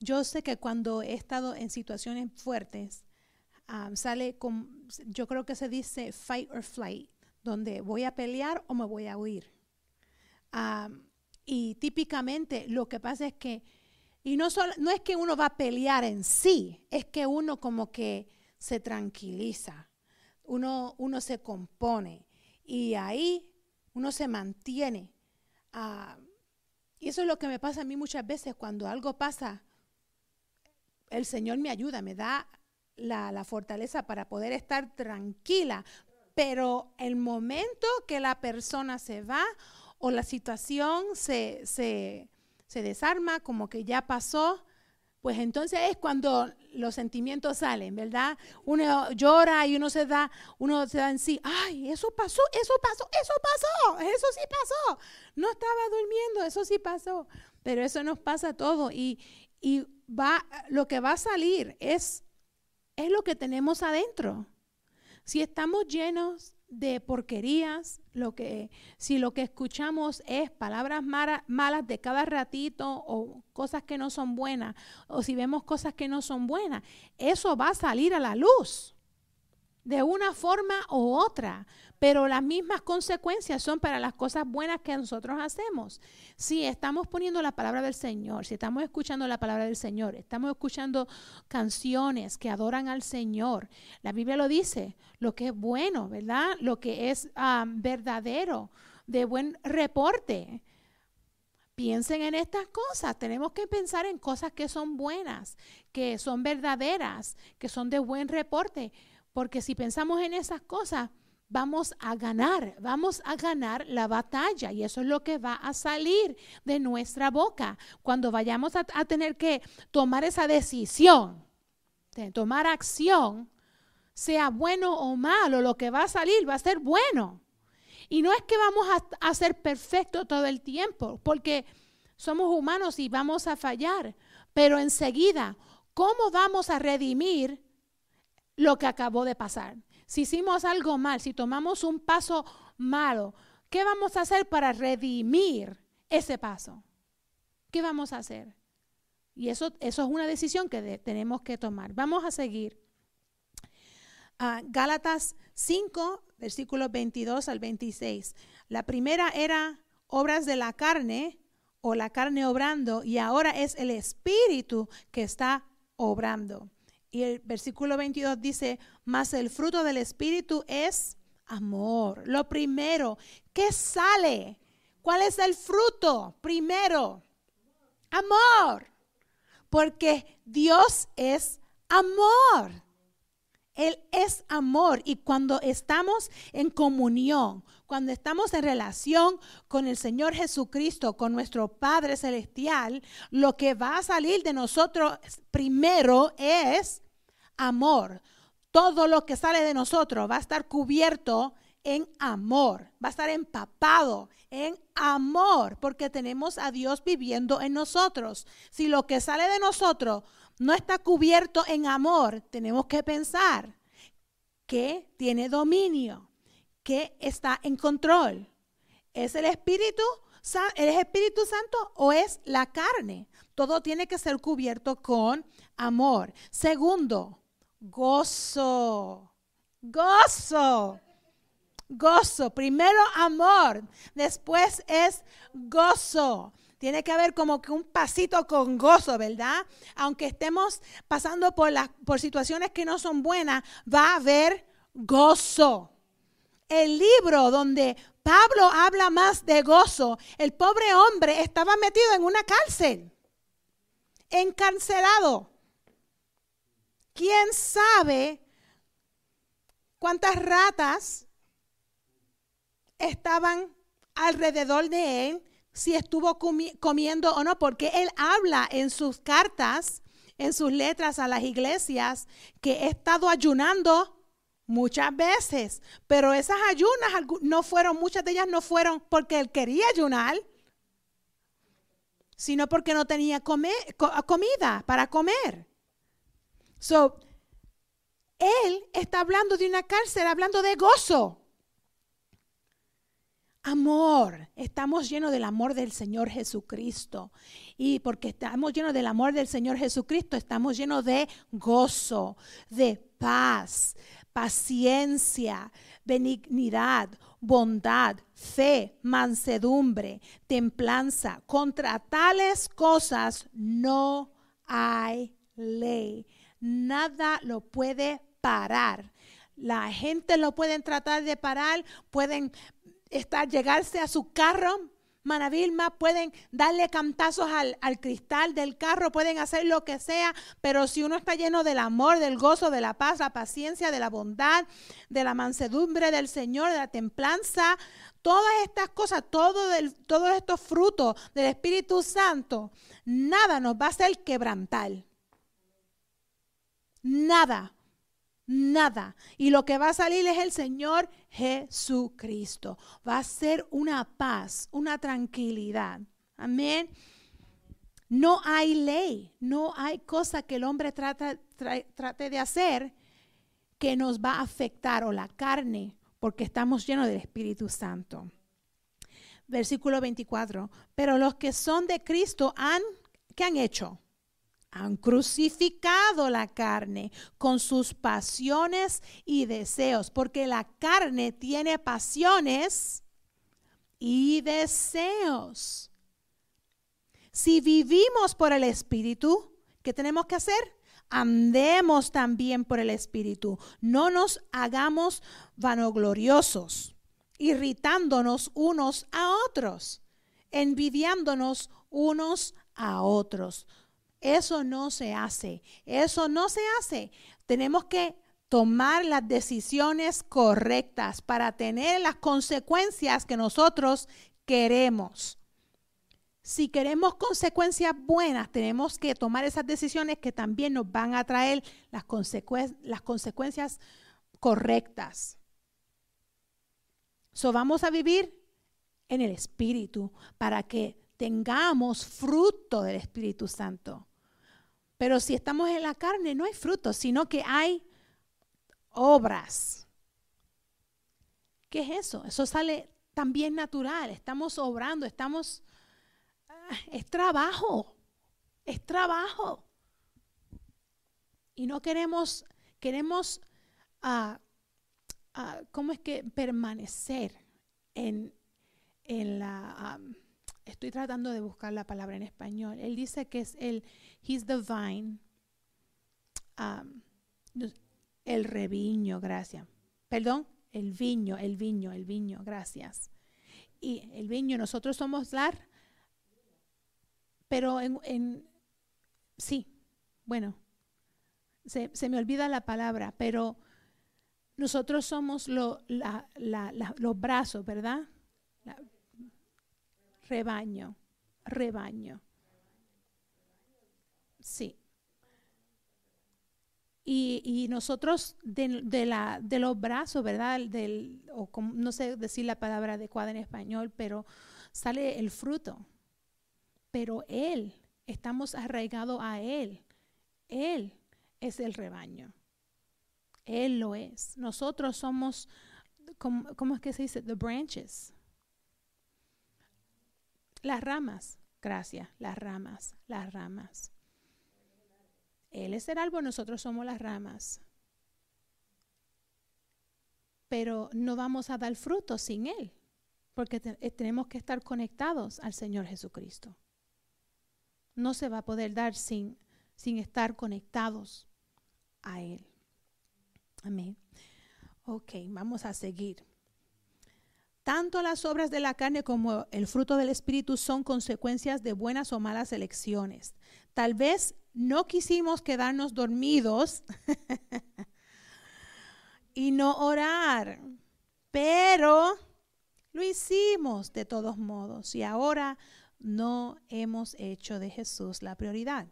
yo sé que cuando he estado en situaciones fuertes, am, sale con, yo creo que se dice fight or flight, donde voy a pelear o me voy a huir. Y típicamente lo que pasa es que, y no, solo, no es que uno va a pelear en sí, es que uno como que se tranquiliza, uno, uno se compone y ahí uno se mantiene. Ah, y eso es lo que me pasa a mí muchas veces cuando algo pasa. El Señor me ayuda, me da la, fortaleza para poder estar tranquila. Pero el momento que la persona se va o la situación se, se, se desarma, como que ya pasó, pues entonces es cuando los sentimientos salen, ¿verdad? Uno llora y uno se da, uno se da en sí, ay, eso pasó, eso pasó, eso pasó, eso sí pasó. No estaba durmiendo, eso sí pasó. Pero eso nos pasa todo y, y va, lo que va a salir es, es lo que tenemos adentro. Si estamos llenos de porquerías, lo que, si lo que escuchamos es palabras malas de cada ratito o cosas que no son buenas, o si vemos cosas que no son buenas, eso va a salir a la luz de una forma u otra, pero las mismas consecuencias son para las cosas buenas que nosotros hacemos. Si estamos poniendo la palabra del Señor, si estamos escuchando la palabra del Señor, estamos escuchando canciones que adoran al Señor, la Biblia lo dice, lo que es bueno, ¿verdad? Lo que es verdadero, de buen reporte. piensen en estas cosas. Tenemos que pensar en cosas que son buenas, que son verdaderas, que son de buen reporte. Porque si pensamos en esas cosas, vamos a ganar, vamos a ganar la batalla. Y eso es lo que va a salir de nuestra boca cuando vayamos a, a tener que tomar esa decisión, de tomar acción, sea bueno o malo, lo que va a salir va a ser bueno. Y no es que vamos a, ser perfectos todo el tiempo, porque somos humanos y vamos a fallar. Pero enseguida, ¿cómo vamos a redimir lo que acabó de pasar? Si hicimos algo mal, si tomamos un paso malo, ¿qué vamos a hacer para redimir ese paso? ¿Qué vamos a hacer? Y eso, eso es una decisión que tenemos que tomar. Vamos a seguir. Ah, Gálatas 5, versículos 22 al 26. La primera era obras de la carne o la carne obrando y ahora es el espíritu que está obrando. Y el versículo 22 dice, más el fruto del espíritu es amor. Lo primero, ¿qué sale? ¿Cuál es el fruto? Primero, amor. Porque Dios es amor. Él es amor y cuando estamos en comunión, cuando estamos en relación con el Señor Jesucristo, con nuestro Padre Celestial, lo que va a salir de nosotros primero es amor. Todo lo que sale de nosotros va a estar cubierto en amor, va a estar empapado en amor, porque tenemos a Dios viviendo en nosotros. Si lo que sale de nosotros no está cubierto en amor, tenemos que pensar que tiene dominio, que está en control. ¿Es el Espíritu, el Espíritu Santo o es la carne? Todo tiene que ser cubierto con amor. Segundo, gozo. Gozo. Gozo. Primero amor, después es gozo. Tiene que haber como que un pasito con gozo, ¿verdad? Aunque estemos pasando por, las, por situaciones que no son buenas, va a haber gozo. El libro donde Pablo habla más de gozo, el pobre hombre estaba metido en una cárcel, encarcelado. ¿Quién sabe cuántas ratas estaban alrededor de él si estuvo comiendo o no, porque él habla en sus cartas, en sus letras a las iglesias, que he estado ayunando muchas veces, pero esas ayunas no fueron, muchas de ellas no fueron porque él quería ayunar, sino porque no tenía comida para comer. So, él está hablando de una cárcel, hablando de gozo amor. Estamos llenos del amor del Señor Jesucristo. Y porque estamos llenos del amor del Señor Jesucristo, estamos llenos de gozo, de paz, paciencia, benignidad, bondad, fe, mansedumbre, templanza. Contra tales cosas no hay ley. Nada lo puede parar. La gente lo pueden tratar de parar, pueden estar, llegarse a su carro, Manavilma, pueden darle cantazos al, al, cristal del carro, pueden hacer lo que sea, pero si uno está lleno del amor, del gozo, de la paz, la paciencia, de la bondad, de la mansedumbre del Señor, de la templanza, todas estas cosas, todo todos estos frutos del Espíritu Santo, nada nos va a hacer quebrantar. Nada nada. Y lo que va a salir es el Señor Jesucristo. Va a ser una paz, una tranquilidad. Amén. No hay ley, no hay cosa que el hombre trate de hacer que nos va a afectar o la carne, porque estamos llenos del Espíritu Santo. Versículo 24. Pero los que son de Cristo han, ¿qué han hecho? Han crucificado la carne con sus pasiones y deseos, porque la carne tiene pasiones y deseos. Si vivimos por el Espíritu, ¿qué tenemos que hacer? Andemos también por el Espíritu. No nos hagamos vanagloriosos, irritándonos unos a otros. envidiándonos unos a otros. Eso no se hace. Eso no se hace. Tenemos que tomar las decisiones correctas para tener las consecuencias que nosotros queremos. Si queremos consecuencias buenas, tenemos que tomar esas decisiones que también nos van a traer las, las consecuencias correctas. So vamos a vivir en el Espíritu para que tengamos fruto del Espíritu Santo. Pero si estamos en la carne, no hay fruto, sino que hay obras. ¿Qué es eso? Eso sale también natural. Estamos obrando, estamos... Ah, es trabajo, es trabajo. Y no queremos, queremos, uh, ¿cómo es que permanecer en, en la... estoy tratando de buscar la palabra en español. Él dice que es el, he's the vine. el reviño, gracias. Perdón, el viño, el viño, el viño, gracias. Y el viño, nosotros somos lar, pero en, sí, bueno, se, me olvida la palabra, pero nosotros somos los brazos, ¿verdad? Rebaño, rebaño. Sí. Y, nosotros de, la, de los brazos, ¿verdad? Del, o no sé decir la palabra adecuada en español, pero sale el fruto. Pero Él, estamos arraigados a Él. Él es el rebaño. Él lo es. Nosotros somos, ¿cómo, cómo es que se dice? The branches. Las ramas. Gracias. Las ramas. Las ramas. Él es el árbol, nosotros somos las ramas. Pero no vamos a dar fruto sin Él, porque eh, tenemos que estar conectados al Señor Jesucristo. No se va a poder dar sin, sin estar conectados a Él. Amén. Ok, vamos a seguir. Tanto las obras de la carne como el fruto del Espíritu son consecuencias de buenas o malas elecciones. Tal vez no quisimos quedarnos dormidos y no orar, pero lo hicimos de todos modos y ahora no hemos hecho de Jesús la prioridad.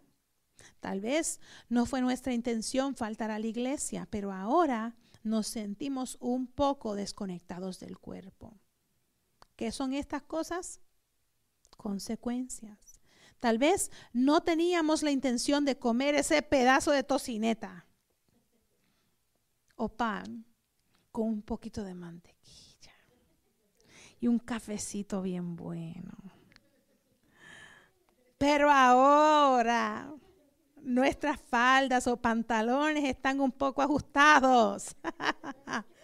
Tal vez no fue nuestra intención faltar a la iglesia, pero ahora nos sentimos un poco desconectados del cuerpo. ¿Qué son estas cosas? Consecuencias. Tal vez no teníamos la intención de comer ese pedazo de tocineta o pan con un poquito de mantequilla y un cafecito bien bueno. Pero ahora nuestras faldas o pantalones están un poco ajustados.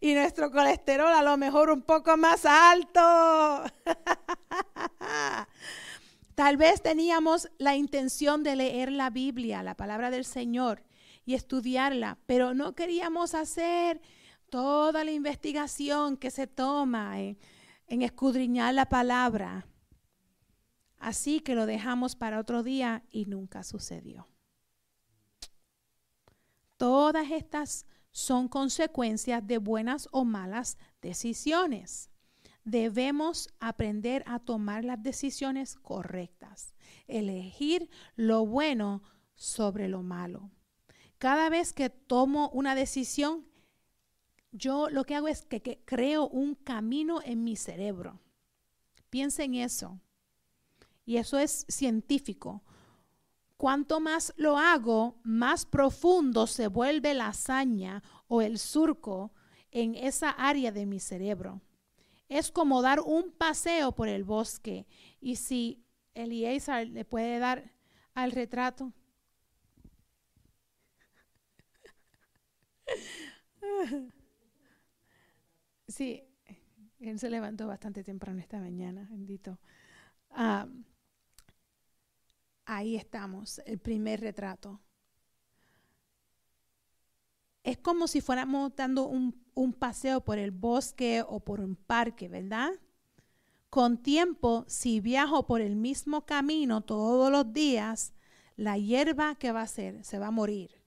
y nuestro colesterol a lo mejor un poco más alto. Tal vez teníamos la intención de leer la Biblia, la palabra del Señor, y estudiarla, pero no queríamos hacer toda la investigación que se toma en, escudriñar la palabra. Así que lo dejamos para otro día y nunca sucedió. Todas estas son consecuencias de buenas o malas decisiones debemos aprender a tomar las decisiones correctas, elegir lo bueno sobre lo malo. Cada vez que tomo una decisión, yo lo que hago es que, creo un camino en mi cerebro. Piensa en eso. Y eso es científico. Cuanto más lo hago, más profundo se vuelve la hazaña o el surco en esa área de mi cerebro es como dar un paseo por el bosque. Y si Eliezer le puede dar al retrato. Sí, él se levantó bastante temprano esta mañana, bendito. Ah, ahí estamos, el primer retrato. Es como si fuéramos dando un paseo por el bosque o por un parque, ¿verdad? Con tiempo, si viajo por el mismo camino todos los días, la hierba que va a hacer se va a morir.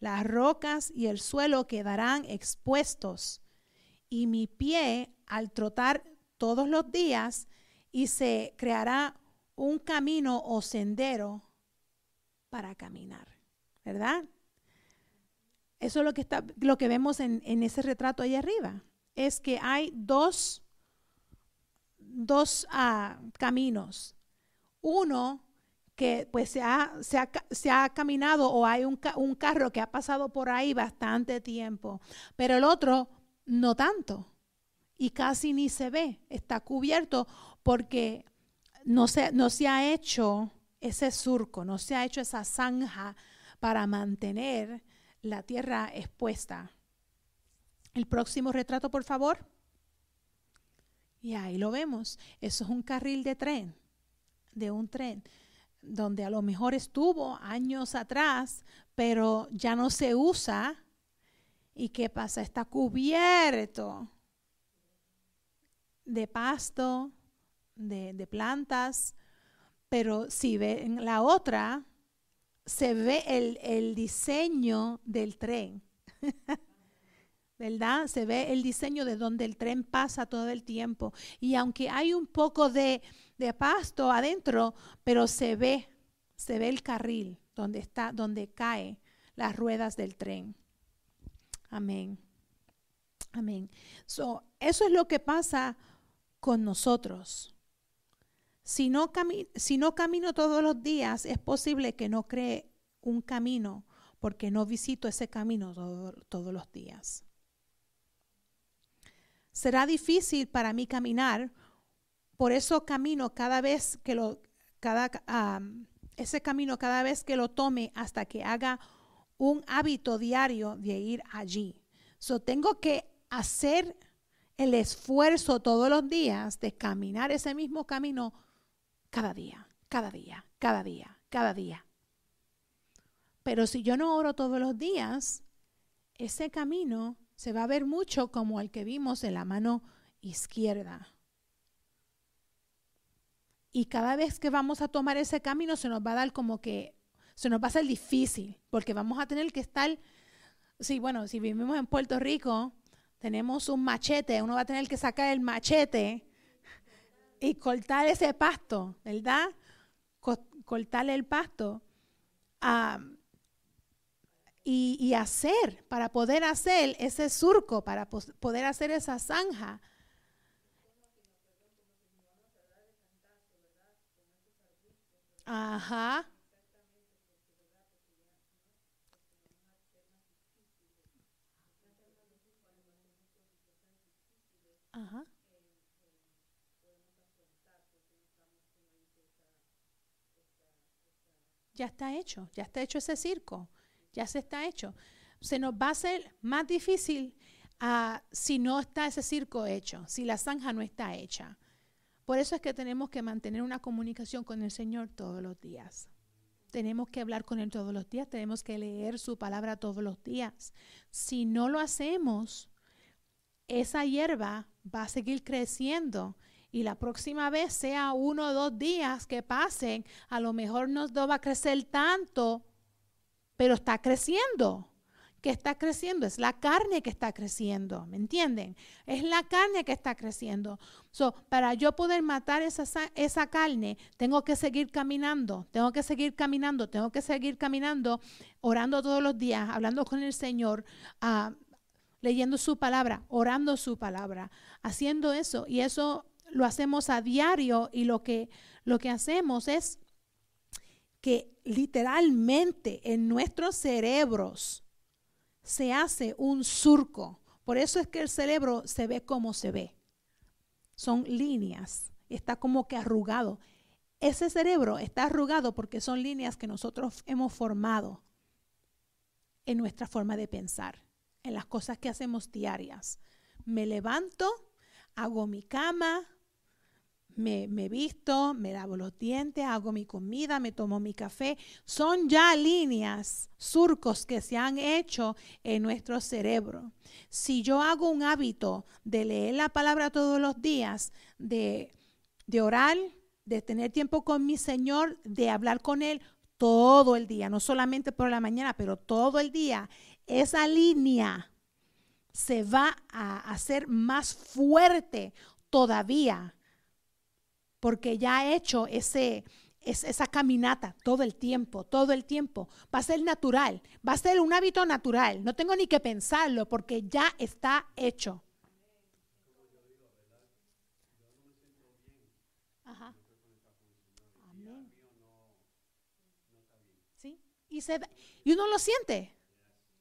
Las rocas y el suelo quedarán expuestos y mi pie al trotar todos los días y se creará un camino o sendero para caminar, ¿verdad? Eso es lo que, está, lo que vemos en, ese retrato ahí arriba. Es que hay dos, dos ah, caminos. Uno que pues se ha, se ha, caminado o hay un, un, carro que ha pasado por ahí bastante tiempo, pero el otro no tanto y casi ni se ve, está cubierto porque no se, no se ha hecho ese surco, no se ha hecho esa zanja para mantener la tierra expuesta. El próximo retrato, por favor. Y ahí lo vemos. Eso es un carril de tren, de un tren, donde a lo mejor estuvo años atrás, pero ya no se usa. ¿Y qué pasa? Está cubierto de pasto, de, plantas, pero si ven la otra, se ve el, el diseño del tren. ¿Verdad? Se ve el diseño de donde el tren pasa todo el tiempo. Y aunque hay un poco de, de pasto adentro, pero se ve, se ve el carril donde está, donde cae las ruedas del tren. Amén. Amén. So, eso es lo que pasa con nosotros. Si no, camino todos los días, es posible que no cree un camino porque no visito ese camino todos los días. Será difícil para mí caminar, por eso cada vez que lo, ese camino cada vez que lo tome hasta que haga un hábito diario de ir allí. So, tengo que hacer el esfuerzo todos los días de caminar ese mismo camino cada día, cada día, cada día, cada día. Pero si yo no oro todos los días, ese camino se va a ver mucho como el que vimos en la mano izquierda. Y cada vez que vamos a tomar ese camino se nos va a dar como que, se nos va a hacer difícil, porque vamos a tener que estar, sí, bueno, si vivimos en Puerto Rico, tenemos un machete, uno va a tener que sacar el machete y cortar ese pasto, ¿verdad? cortarle el pasto. y, hacer, para poder hacer ese surco, para poder hacer esa zanja. Ajá. Ajá. Ya está hecho, ya está hecho ese circo, ya se está hecho. Se nos va a hacer más difícil ah, si no está ese circo hecho, si la zanja no está hecha. Por eso es que tenemos que mantener una comunicación con el Señor todos los días. Tenemos que hablar con Él todos los días, tenemos que leer su palabra todos los días. Si no lo hacemos, esa hierba va a seguir creciendo y la próxima vez sea uno o dos días que pasen, a lo mejor no va a crecer tanto, pero está creciendo. ¿Qué está creciendo? Es la carne que está creciendo, ¿me entienden? Es la carne que está creciendo. So, para yo poder matar esa, esa carne, tengo que seguir caminando, tengo que seguir caminando, tengo que seguir caminando, orando todos los días, hablando con el Señor, uh, leyendo su palabra, orando su palabra, haciendo eso. Y eso lo hacemos a diario y lo que, lo que hacemos es que literalmente en nuestros cerebros se hace un surco. Por eso es que el cerebro se ve como se ve. Son líneas, está como que arrugado. Ese cerebro está arrugado porque son líneas que nosotros hemos formado en nuestra forma de pensar, en las cosas que hacemos diarias. Me levanto, hago mi cama, me, me visto, me lavo los dientes, hago mi comida, me tomo mi café. Son ya líneas, surcos que se han hecho en nuestro cerebro. Si yo hago un hábito de leer la palabra todos los días, de, de orar, de tener tiempo con mi Señor, de hablar con Él todo el día, no solamente por la mañana, pero todo el día, esa línea se va a hacer más fuerte todavía porque ya he hecho ese, esa caminata todo el tiempo, todo el tiempo. Va a ser natural, va a ser un hábito natural. No tengo ni que pensarlo porque ya está hecho. Ajá. ¿Sí? Y, se, y uno lo siente.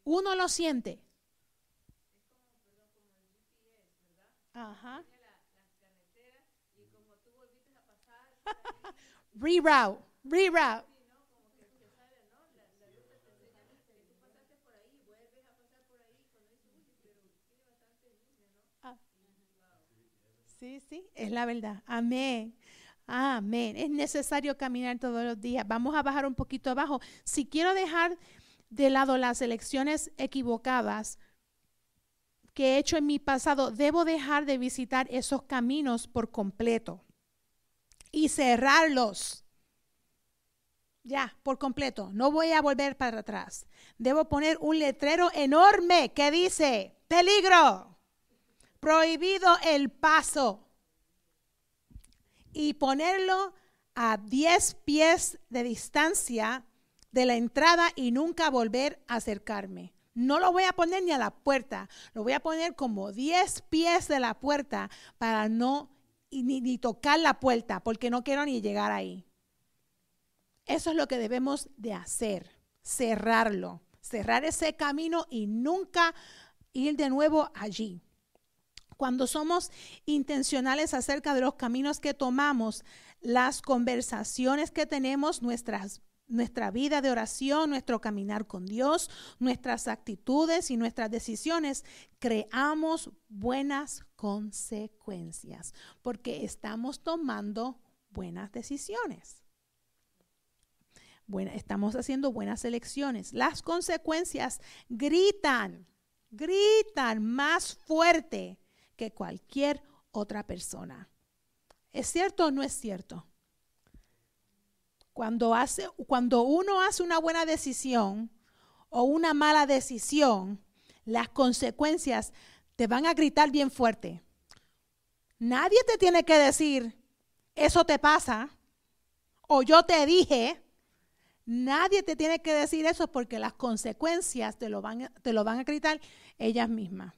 Uno lo siente. Ajá. Reroute, reroute. Sí, sí, es la verdad. Amén. Amén. Es necesario caminar todos los días. Vamos a bajar un poquito abajo. Si quiero dejar de lado las elecciones equivocadas que he hecho en mi pasado, debo dejar de visitar esos caminos por completo y cerrarlos. Ya, por completo. No voy a volver para atrás. Debo poner un letrero enorme que dice, peligro, prohibido el paso. Y ponerlo a 10 pies de distancia de la entrada y nunca volver a acercarme. No lo voy a poner ni a la puerta, lo voy a poner como 10 pies de la puerta para no ni, tocar la puerta porque no quiero ni llegar ahí. Eso es lo que debemos de hacer, cerrarlo, cerrar ese camino y nunca ir de nuevo allí. Cuando somos intencionales acerca de los caminos que tomamos, las conversaciones que tenemos, nuestras nuestra vida de oración, nuestro caminar con Dios, nuestras actitudes y nuestras decisiones, creamos buenas consecuencias, porque estamos tomando buenas decisiones. Bueno, estamos haciendo buenas elecciones. Las consecuencias gritan, gritan más fuerte que cualquier otra persona. ¿Es cierto o no es cierto? Cuando, hace, cuando uno hace una buena decisión o una mala decisión, las consecuencias te van a gritar bien fuerte. Nadie te tiene que decir, eso te pasa, o yo te dije. Nadie te tiene que decir eso porque las consecuencias te lo van, te lo van a gritar ellas mismas.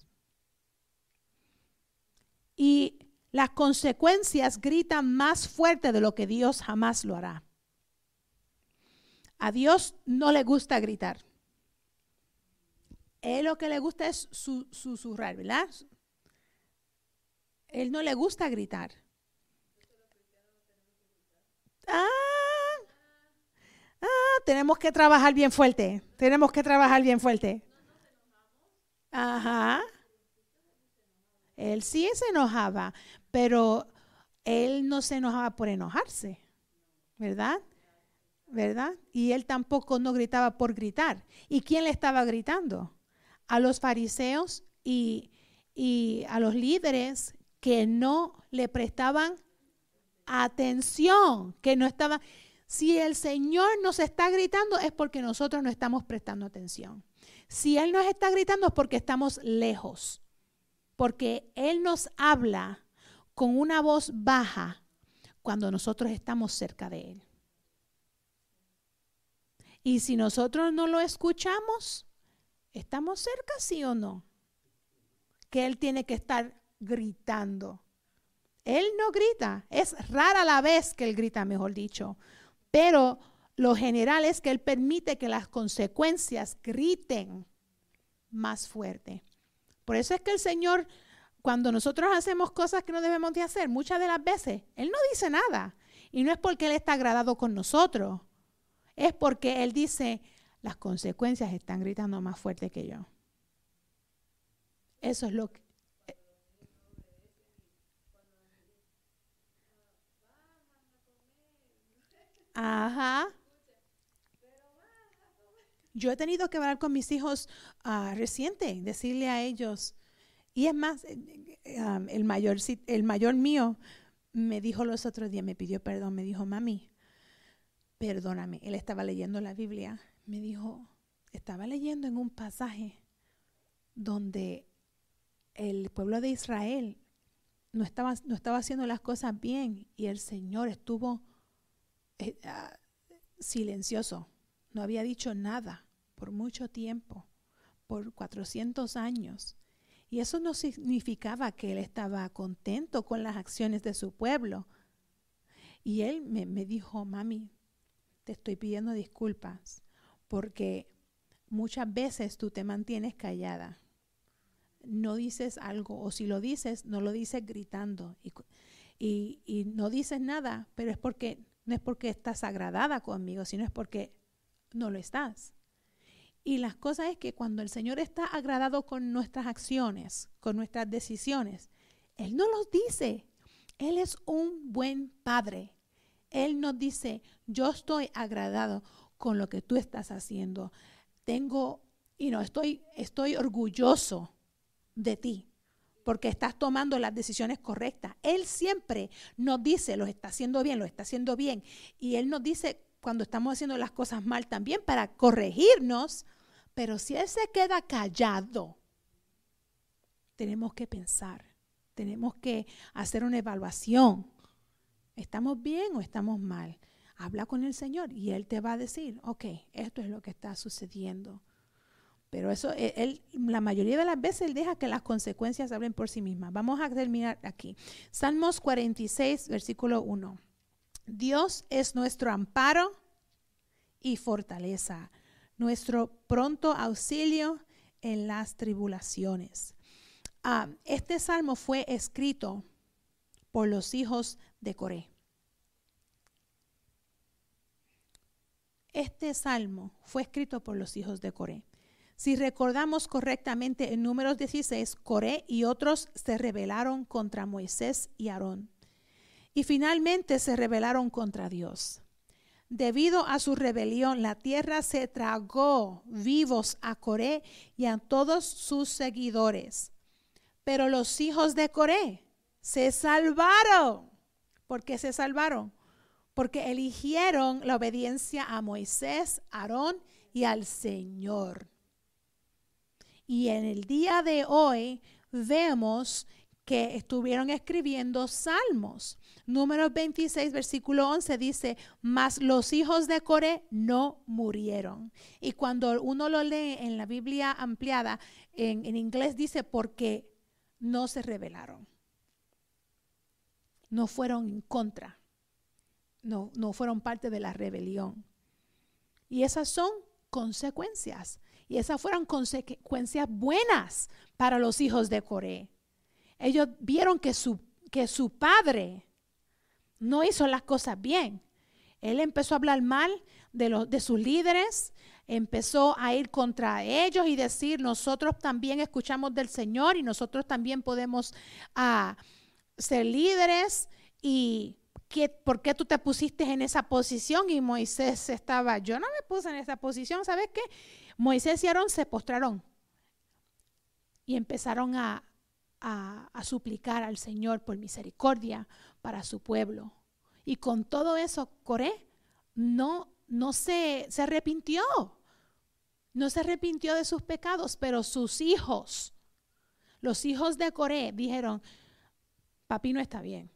Y las consecuencias gritan más fuerte de lo que Dios jamás lo hará. A Dios no le gusta gritar. Él lo que le gusta es susurrar, ¿verdad? Él no le gusta gritar. Ah, ah, tenemos que trabajar bien fuerte. Tenemos que trabajar bien fuerte. Ajá. Él sí se enojaba, pero él no se enojaba por enojarse, ¿verdad? ¿Verdad? Y él tampoco no gritaba por gritar. ¿Y quién le estaba gritando? A los fariseos y, a los líderes que no le prestaban atención, que no estaban... Si el Señor nos está gritando es porque nosotros no estamos prestando atención. Si Él nos está gritando es porque estamos lejos, porque Él nos habla con una voz baja cuando nosotros estamos cerca de Él. Y si nosotros no lo escuchamos, ¿estamos cerca, sí o no? Que Él tiene que estar gritando. Él no grita, es rara la vez que Él grita, mejor dicho. Pero lo general es que Él permite que las consecuencias griten más fuerte. Por eso es que el Señor, cuando nosotros hacemos cosas que no debemos de hacer, muchas de las veces, Él no dice nada. Y no es porque Él está agradado con nosotros, es porque Él dice, las consecuencias están gritando más fuerte que yo. Eso es lo que... Ajá. Yo he tenido que hablar con mis hijos ah, reciente, decirle a ellos. Y es más, eh, eh, um, el, mayor, el mayor mío me dijo los otros días, me pidió perdón, me dijo, mami, perdóname. Él estaba leyendo la Biblia. Me dijo, estaba leyendo en un pasaje donde el pueblo de Israel no estaba, no estaba haciendo las cosas bien y el Señor estuvo eh, ah, silencioso. No había dicho nada por mucho tiempo, por 400 años. Y eso no significaba que él estaba contento con las acciones de su pueblo. Y él me, me dijo, mami, te estoy pidiendo disculpas porque muchas veces tú te mantienes callada. No dices algo o si lo dices, no lo dices gritando y, y, y no dices nada, pero es porque no es porque estás agradada conmigo, sino es porque no lo estás. Y las cosas es que cuando el Señor está agradado con nuestras acciones, con nuestras decisiones, Él no los dice. Él es un buen padre. Él nos dice, yo estoy agradado con lo que tú estás haciendo. Tengo, y no, estoy, estoy orgulloso de ti porque estás tomando las decisiones correctas. Él siempre nos dice, lo está haciendo bien, lo está haciendo bien. Y Él nos dice cuando estamos haciendo las cosas mal también para corregirnos. Pero si Él se queda callado, tenemos que pensar, tenemos que hacer una evaluación. ¿Estamos bien o estamos mal? Habla con el Señor y Él te va a decir, ok, esto es lo que está sucediendo. Pero eso, él, él- la mayoría de las veces Él deja que las consecuencias hablen por sí mismas. Vamos a terminar aquí. Salmos 46, versículo 1. Dios es nuestro amparo y fortaleza, nuestro pronto auxilio en las tribulaciones. Ah, este salmo fue escrito por los hijos de Coré. Este salmo fue escrito por los hijos de Coré. Si recordamos correctamente en números 16, Coré y otros se rebelaron contra Moisés y Aarón. Y finalmente se rebelaron contra Dios. Debido a su rebelión, la tierra se tragó vivos a Coré y a todos sus seguidores. Pero los hijos de Coré se salvaron. ¿Por qué se salvaron? Porque eligieron la obediencia a Moisés, Aarón y al Señor. Y en el día de hoy vemos que estuvieron escribiendo salmos. Números 26, versículo 11 dice, mas los hijos de Coré no murieron. Y cuando uno lo lee en la Biblia ampliada, en, en inglés dice, porque no se rebelaron. No fueron en contra. No, no fueron parte de la rebelión. Y esas son consecuencias. Y esas fueron consecuencias buenas para los hijos de Coré. Ellos vieron que su, que su padre no hizo las cosas bien. Él empezó a hablar mal de, de sus líderes, empezó a ir contra ellos y decir, nosotros también escuchamos del Señor y nosotros también podemos ah, ser líderes y ¿qué- ¿por qué tú te pusiste en esa posición? Y Moisés estaba, yo no me puse en esa posición, ¿sabes qué? Moisés y Aarón se postraron y empezaron a, a, a suplicar al Señor por misericordia para su pueblo. Y con todo eso, Coré no, no se, se arrepintió. No se arrepintió de sus pecados, pero sus hijos, los hijos de Coré, dijeron, papi no está bien.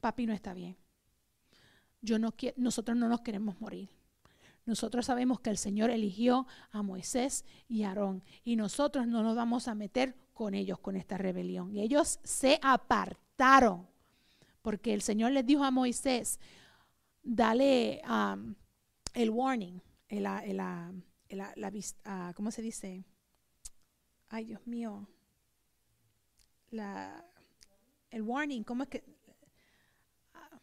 Papi no está bien. Yo no nosotros no nos queremos morir. Nosotros sabemos que el Señor eligió a Moisés y a Aarón y nosotros no nos vamos a meter con ellos con esta rebelión. Y ellos se apartaron porque el Señor les dijo a Moisés, dale um, el warning, la ¿cómo se dice? Ay, Dios mío. La, el warning, ¿cómo es que? Ah,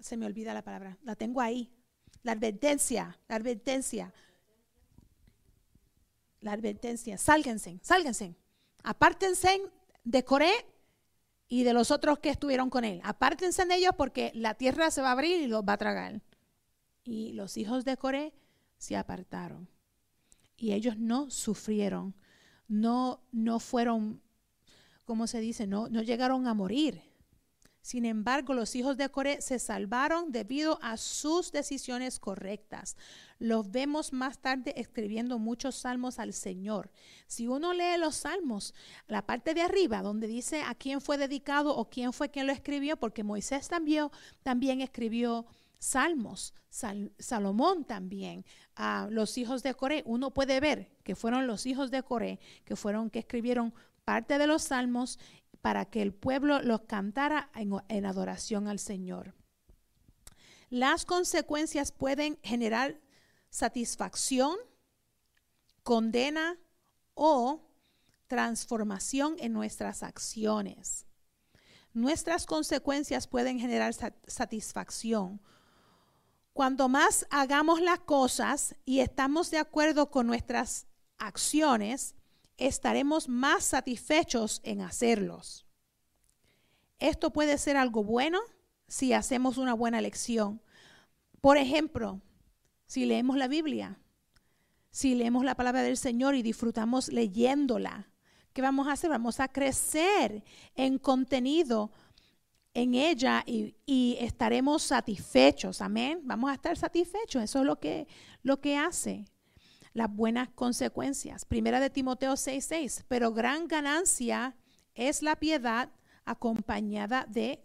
se me olvida la palabra, la tengo ahí. La advertencia, la advertencia. La advertencia, sálganse, sálganse. Apártense de Coré y de los otros que estuvieron con él. Apártense de ellos porque la tierra se va a abrir y los va a tragar. Y los hijos de Coré se apartaron. Y ellos no sufrieron, no, no fueron, ¿cómo se dice? No, no llegaron a morir. Sin embargo, los hijos de Coré se salvaron debido a sus decisiones correctas. Los vemos más tarde escribiendo muchos salmos al Señor. Si uno lee los salmos, la parte de arriba donde dice a quién fue dedicado o quién fue quien lo escribió, porque Moisés también, también escribió salmos, Salomón también, a los hijos de Coré. Uno puede ver que fueron los hijos de Coré que fueron que escribieron parte de los salmos para que el pueblo los cantara en, adoración al Señor. Las consecuencias pueden generar satisfacción, condena o transformación en nuestras acciones. Nuestras consecuencias pueden generar satisfacción. Cuanto más hagamos las cosas y estamos de acuerdo con nuestras acciones, estaremos más satisfechos en hacerlos. Esto puede ser algo bueno si hacemos una buena lección. Por ejemplo, si leemos la Biblia, si leemos la palabra del Señor y disfrutamos leyéndola, ¿qué vamos a hacer? Vamos a crecer en contenido en ella y, y, estaremos satisfechos. Amén. Vamos a estar satisfechos. Eso es lo que, lo que hace las buenas consecuencias. Primera de Timoteo 6:6, pero gran ganancia es la piedad acompañada de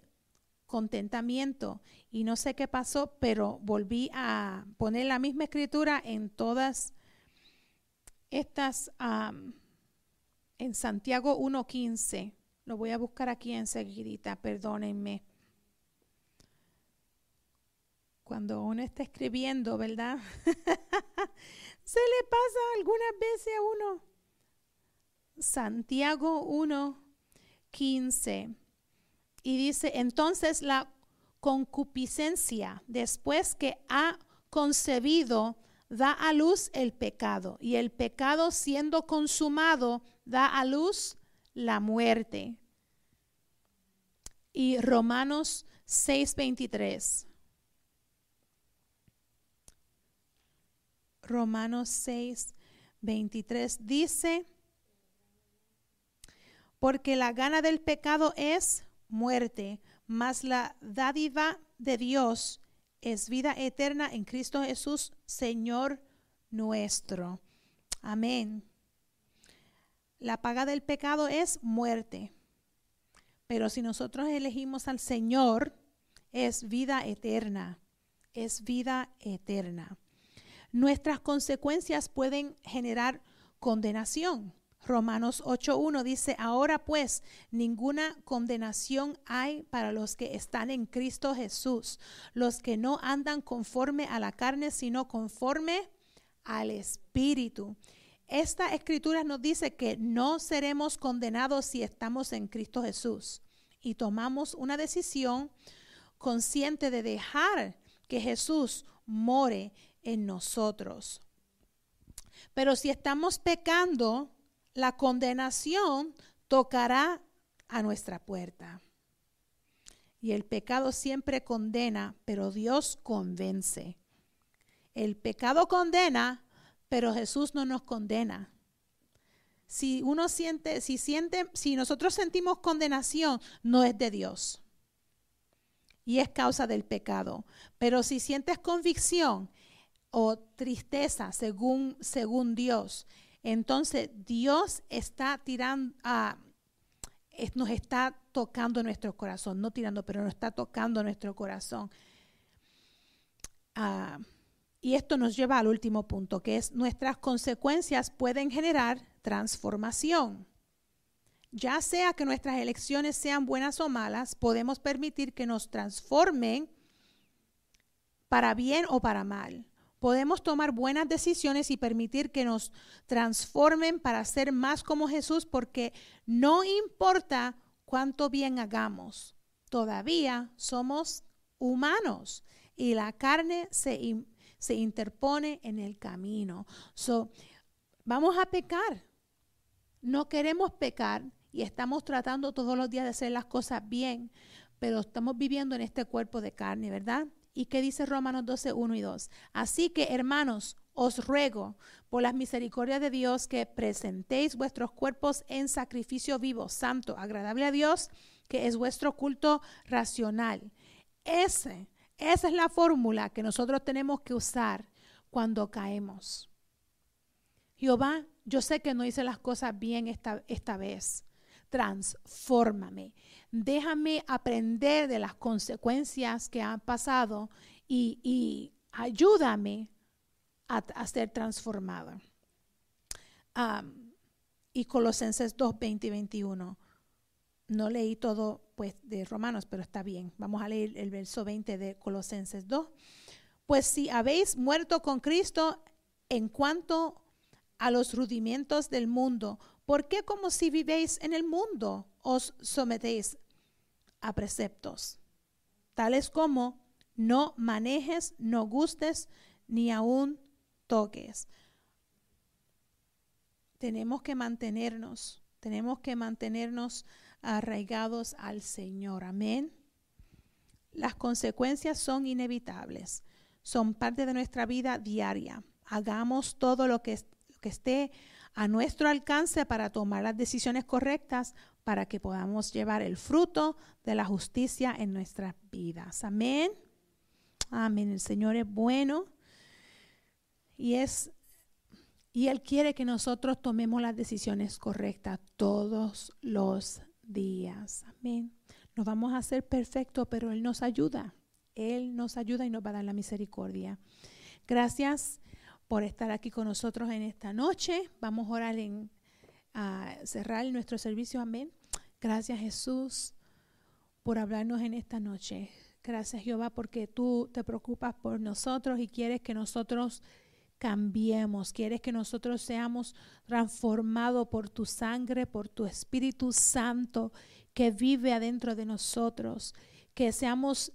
contentamiento. Y no sé qué pasó, pero volví a poner la misma escritura en todas estas, en Santiago 1.15. Lo voy a buscar aquí enseguida, perdónenme. Cuando uno está escribiendo, ¿verdad? Se le pasa algunas veces a uno. Santiago 1, 15. Y dice, entonces la concupiscencia, después que ha concebido, da a luz el pecado. Y el pecado siendo consumado, da a luz la muerte. Y Romanos 6:23. Romanos 6, 23 dice, porque la gana del pecado es muerte, mas la dádiva de Dios es vida eterna en Cristo Jesús, Señor nuestro. Amén. La paga del pecado es muerte. Pero si nosotros elegimos al Señor, es vida eterna. Es vida eterna nuestras consecuencias pueden generar condenación. Romanos 8.1 dice, ahora pues ninguna condenación hay para los que están en Cristo Jesús, los que no andan conforme a la carne, sino conforme al Espíritu. Esta escritura nos dice que no seremos condenados si estamos en Cristo Jesús y tomamos una decisión consciente de dejar que Jesús more en nosotros. Pero si estamos pecando, la condenación tocará a nuestra puerta. Y el pecado siempre condena, pero Dios convence. El pecado condena, pero Jesús no nos condena. Si uno siente, si siente, si nosotros sentimos condenación, no es de Dios. Y es causa del pecado. Pero si sientes convicción, o tristeza según, según Dios, entonces Dios está tirando, a nos está tocando nuestro corazón, no tirando, pero nos está tocando nuestro corazón. Ah, y esto nos lleva al último punto, que es nuestras consecuencias pueden generar transformación. Ya sea que nuestras elecciones sean buenas o malas, podemos permitir que nos transformen para bien o para mal podemos tomar buenas decisiones y permitir que nos transformen para ser más como Jesús, porque no importa cuánto bien hagamos, todavía somos humanos y la carne se, se interpone en el camino. So, vamos a pecar. No queremos pecar y estamos tratando todos los días de hacer las cosas bien, pero estamos viviendo en este cuerpo de carne, ¿verdad? ¿Y qué dice Romanos 12, 1 y 2? Así que, hermanos, os ruego por las misericordias de Dios que presentéis vuestros cuerpos en sacrificio vivo, santo, agradable a Dios, que es vuestro culto racional. Ese, esa es la fórmula que nosotros tenemos que usar cuando caemos. Jehová, yo sé que no hice las cosas bien esta, esta vez. Transfórmame. Déjame aprender de las consecuencias que han pasado y, ayúdame a, ser transformada. y Colosenses 2, 20 y 21. No leí todo pues de Romanos, pero está bien. Vamos a leer el verso 20 de Colosenses 2. Pues si habéis muerto con Cristo en cuanto a los rudimentos del mundo, ¿por qué como si vivéis en el mundo os sometéis a preceptos? Tales como no manejes, no gustes, ni aún toques. Tenemos que mantenernos, tenemos que mantenernos arraigados al Señor. Amén. Las consecuencias son inevitables, son parte de nuestra vida diaria. Hagamos todo lo que, que esté a nuestro alcance para tomar las decisiones correctas para que podamos llevar el fruto de la justicia en nuestras vidas. Amén. Amén. El Señor es bueno y es y él quiere que nosotros tomemos las decisiones correctas todos los días. Amén. Nos vamos a hacer perfectos, pero Él nos ayuda. Él nos ayuda y nos va a dar la misericordia. Gracias por estar aquí con nosotros en esta noche. Vamos a orar en a cerrar nuestro servicio. Amén. Gracias Jesús por hablarnos en esta noche. Gracias Jehová porque tú te preocupas por nosotros y quieres que nosotros cambiemos, quieres que nosotros seamos transformados por tu sangre, por tu Espíritu Santo que vive adentro de nosotros, que seamos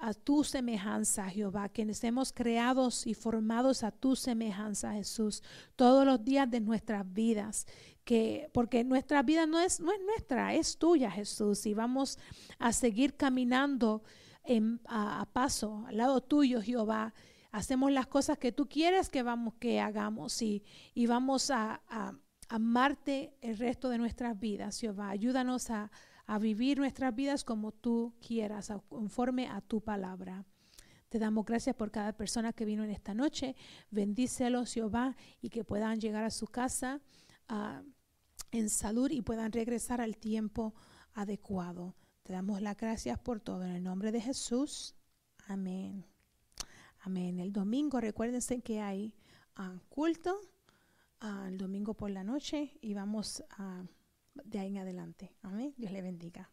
a tu semejanza, Jehová, que seamos creados y formados a tu semejanza, Jesús, todos los días de nuestras vidas, que porque nuestra vida no es no es nuestra, es tuya, Jesús, y vamos a seguir caminando a, a paso al lado tuyo, Jehová, hacemos las cosas que tú quieres que vamos que hagamos y, y vamos a, amarte el resto de nuestras vidas, Jehová. Ayúdanos a, a vivir nuestras vidas como tú quieras, conforme a tu palabra. Te damos gracias por cada persona que vino en esta noche. Bendícelos, Jehová, y que puedan llegar a su casa ah, en salud y puedan regresar al tiempo adecuado. Te damos las gracias por todo. En el nombre de Jesús. Amén. Amén. El domingo, recuérdense que hay uh, culto uh, el domingo por la noche y vamos uh, de ahí en adelante. Amén. Dios le bendiga.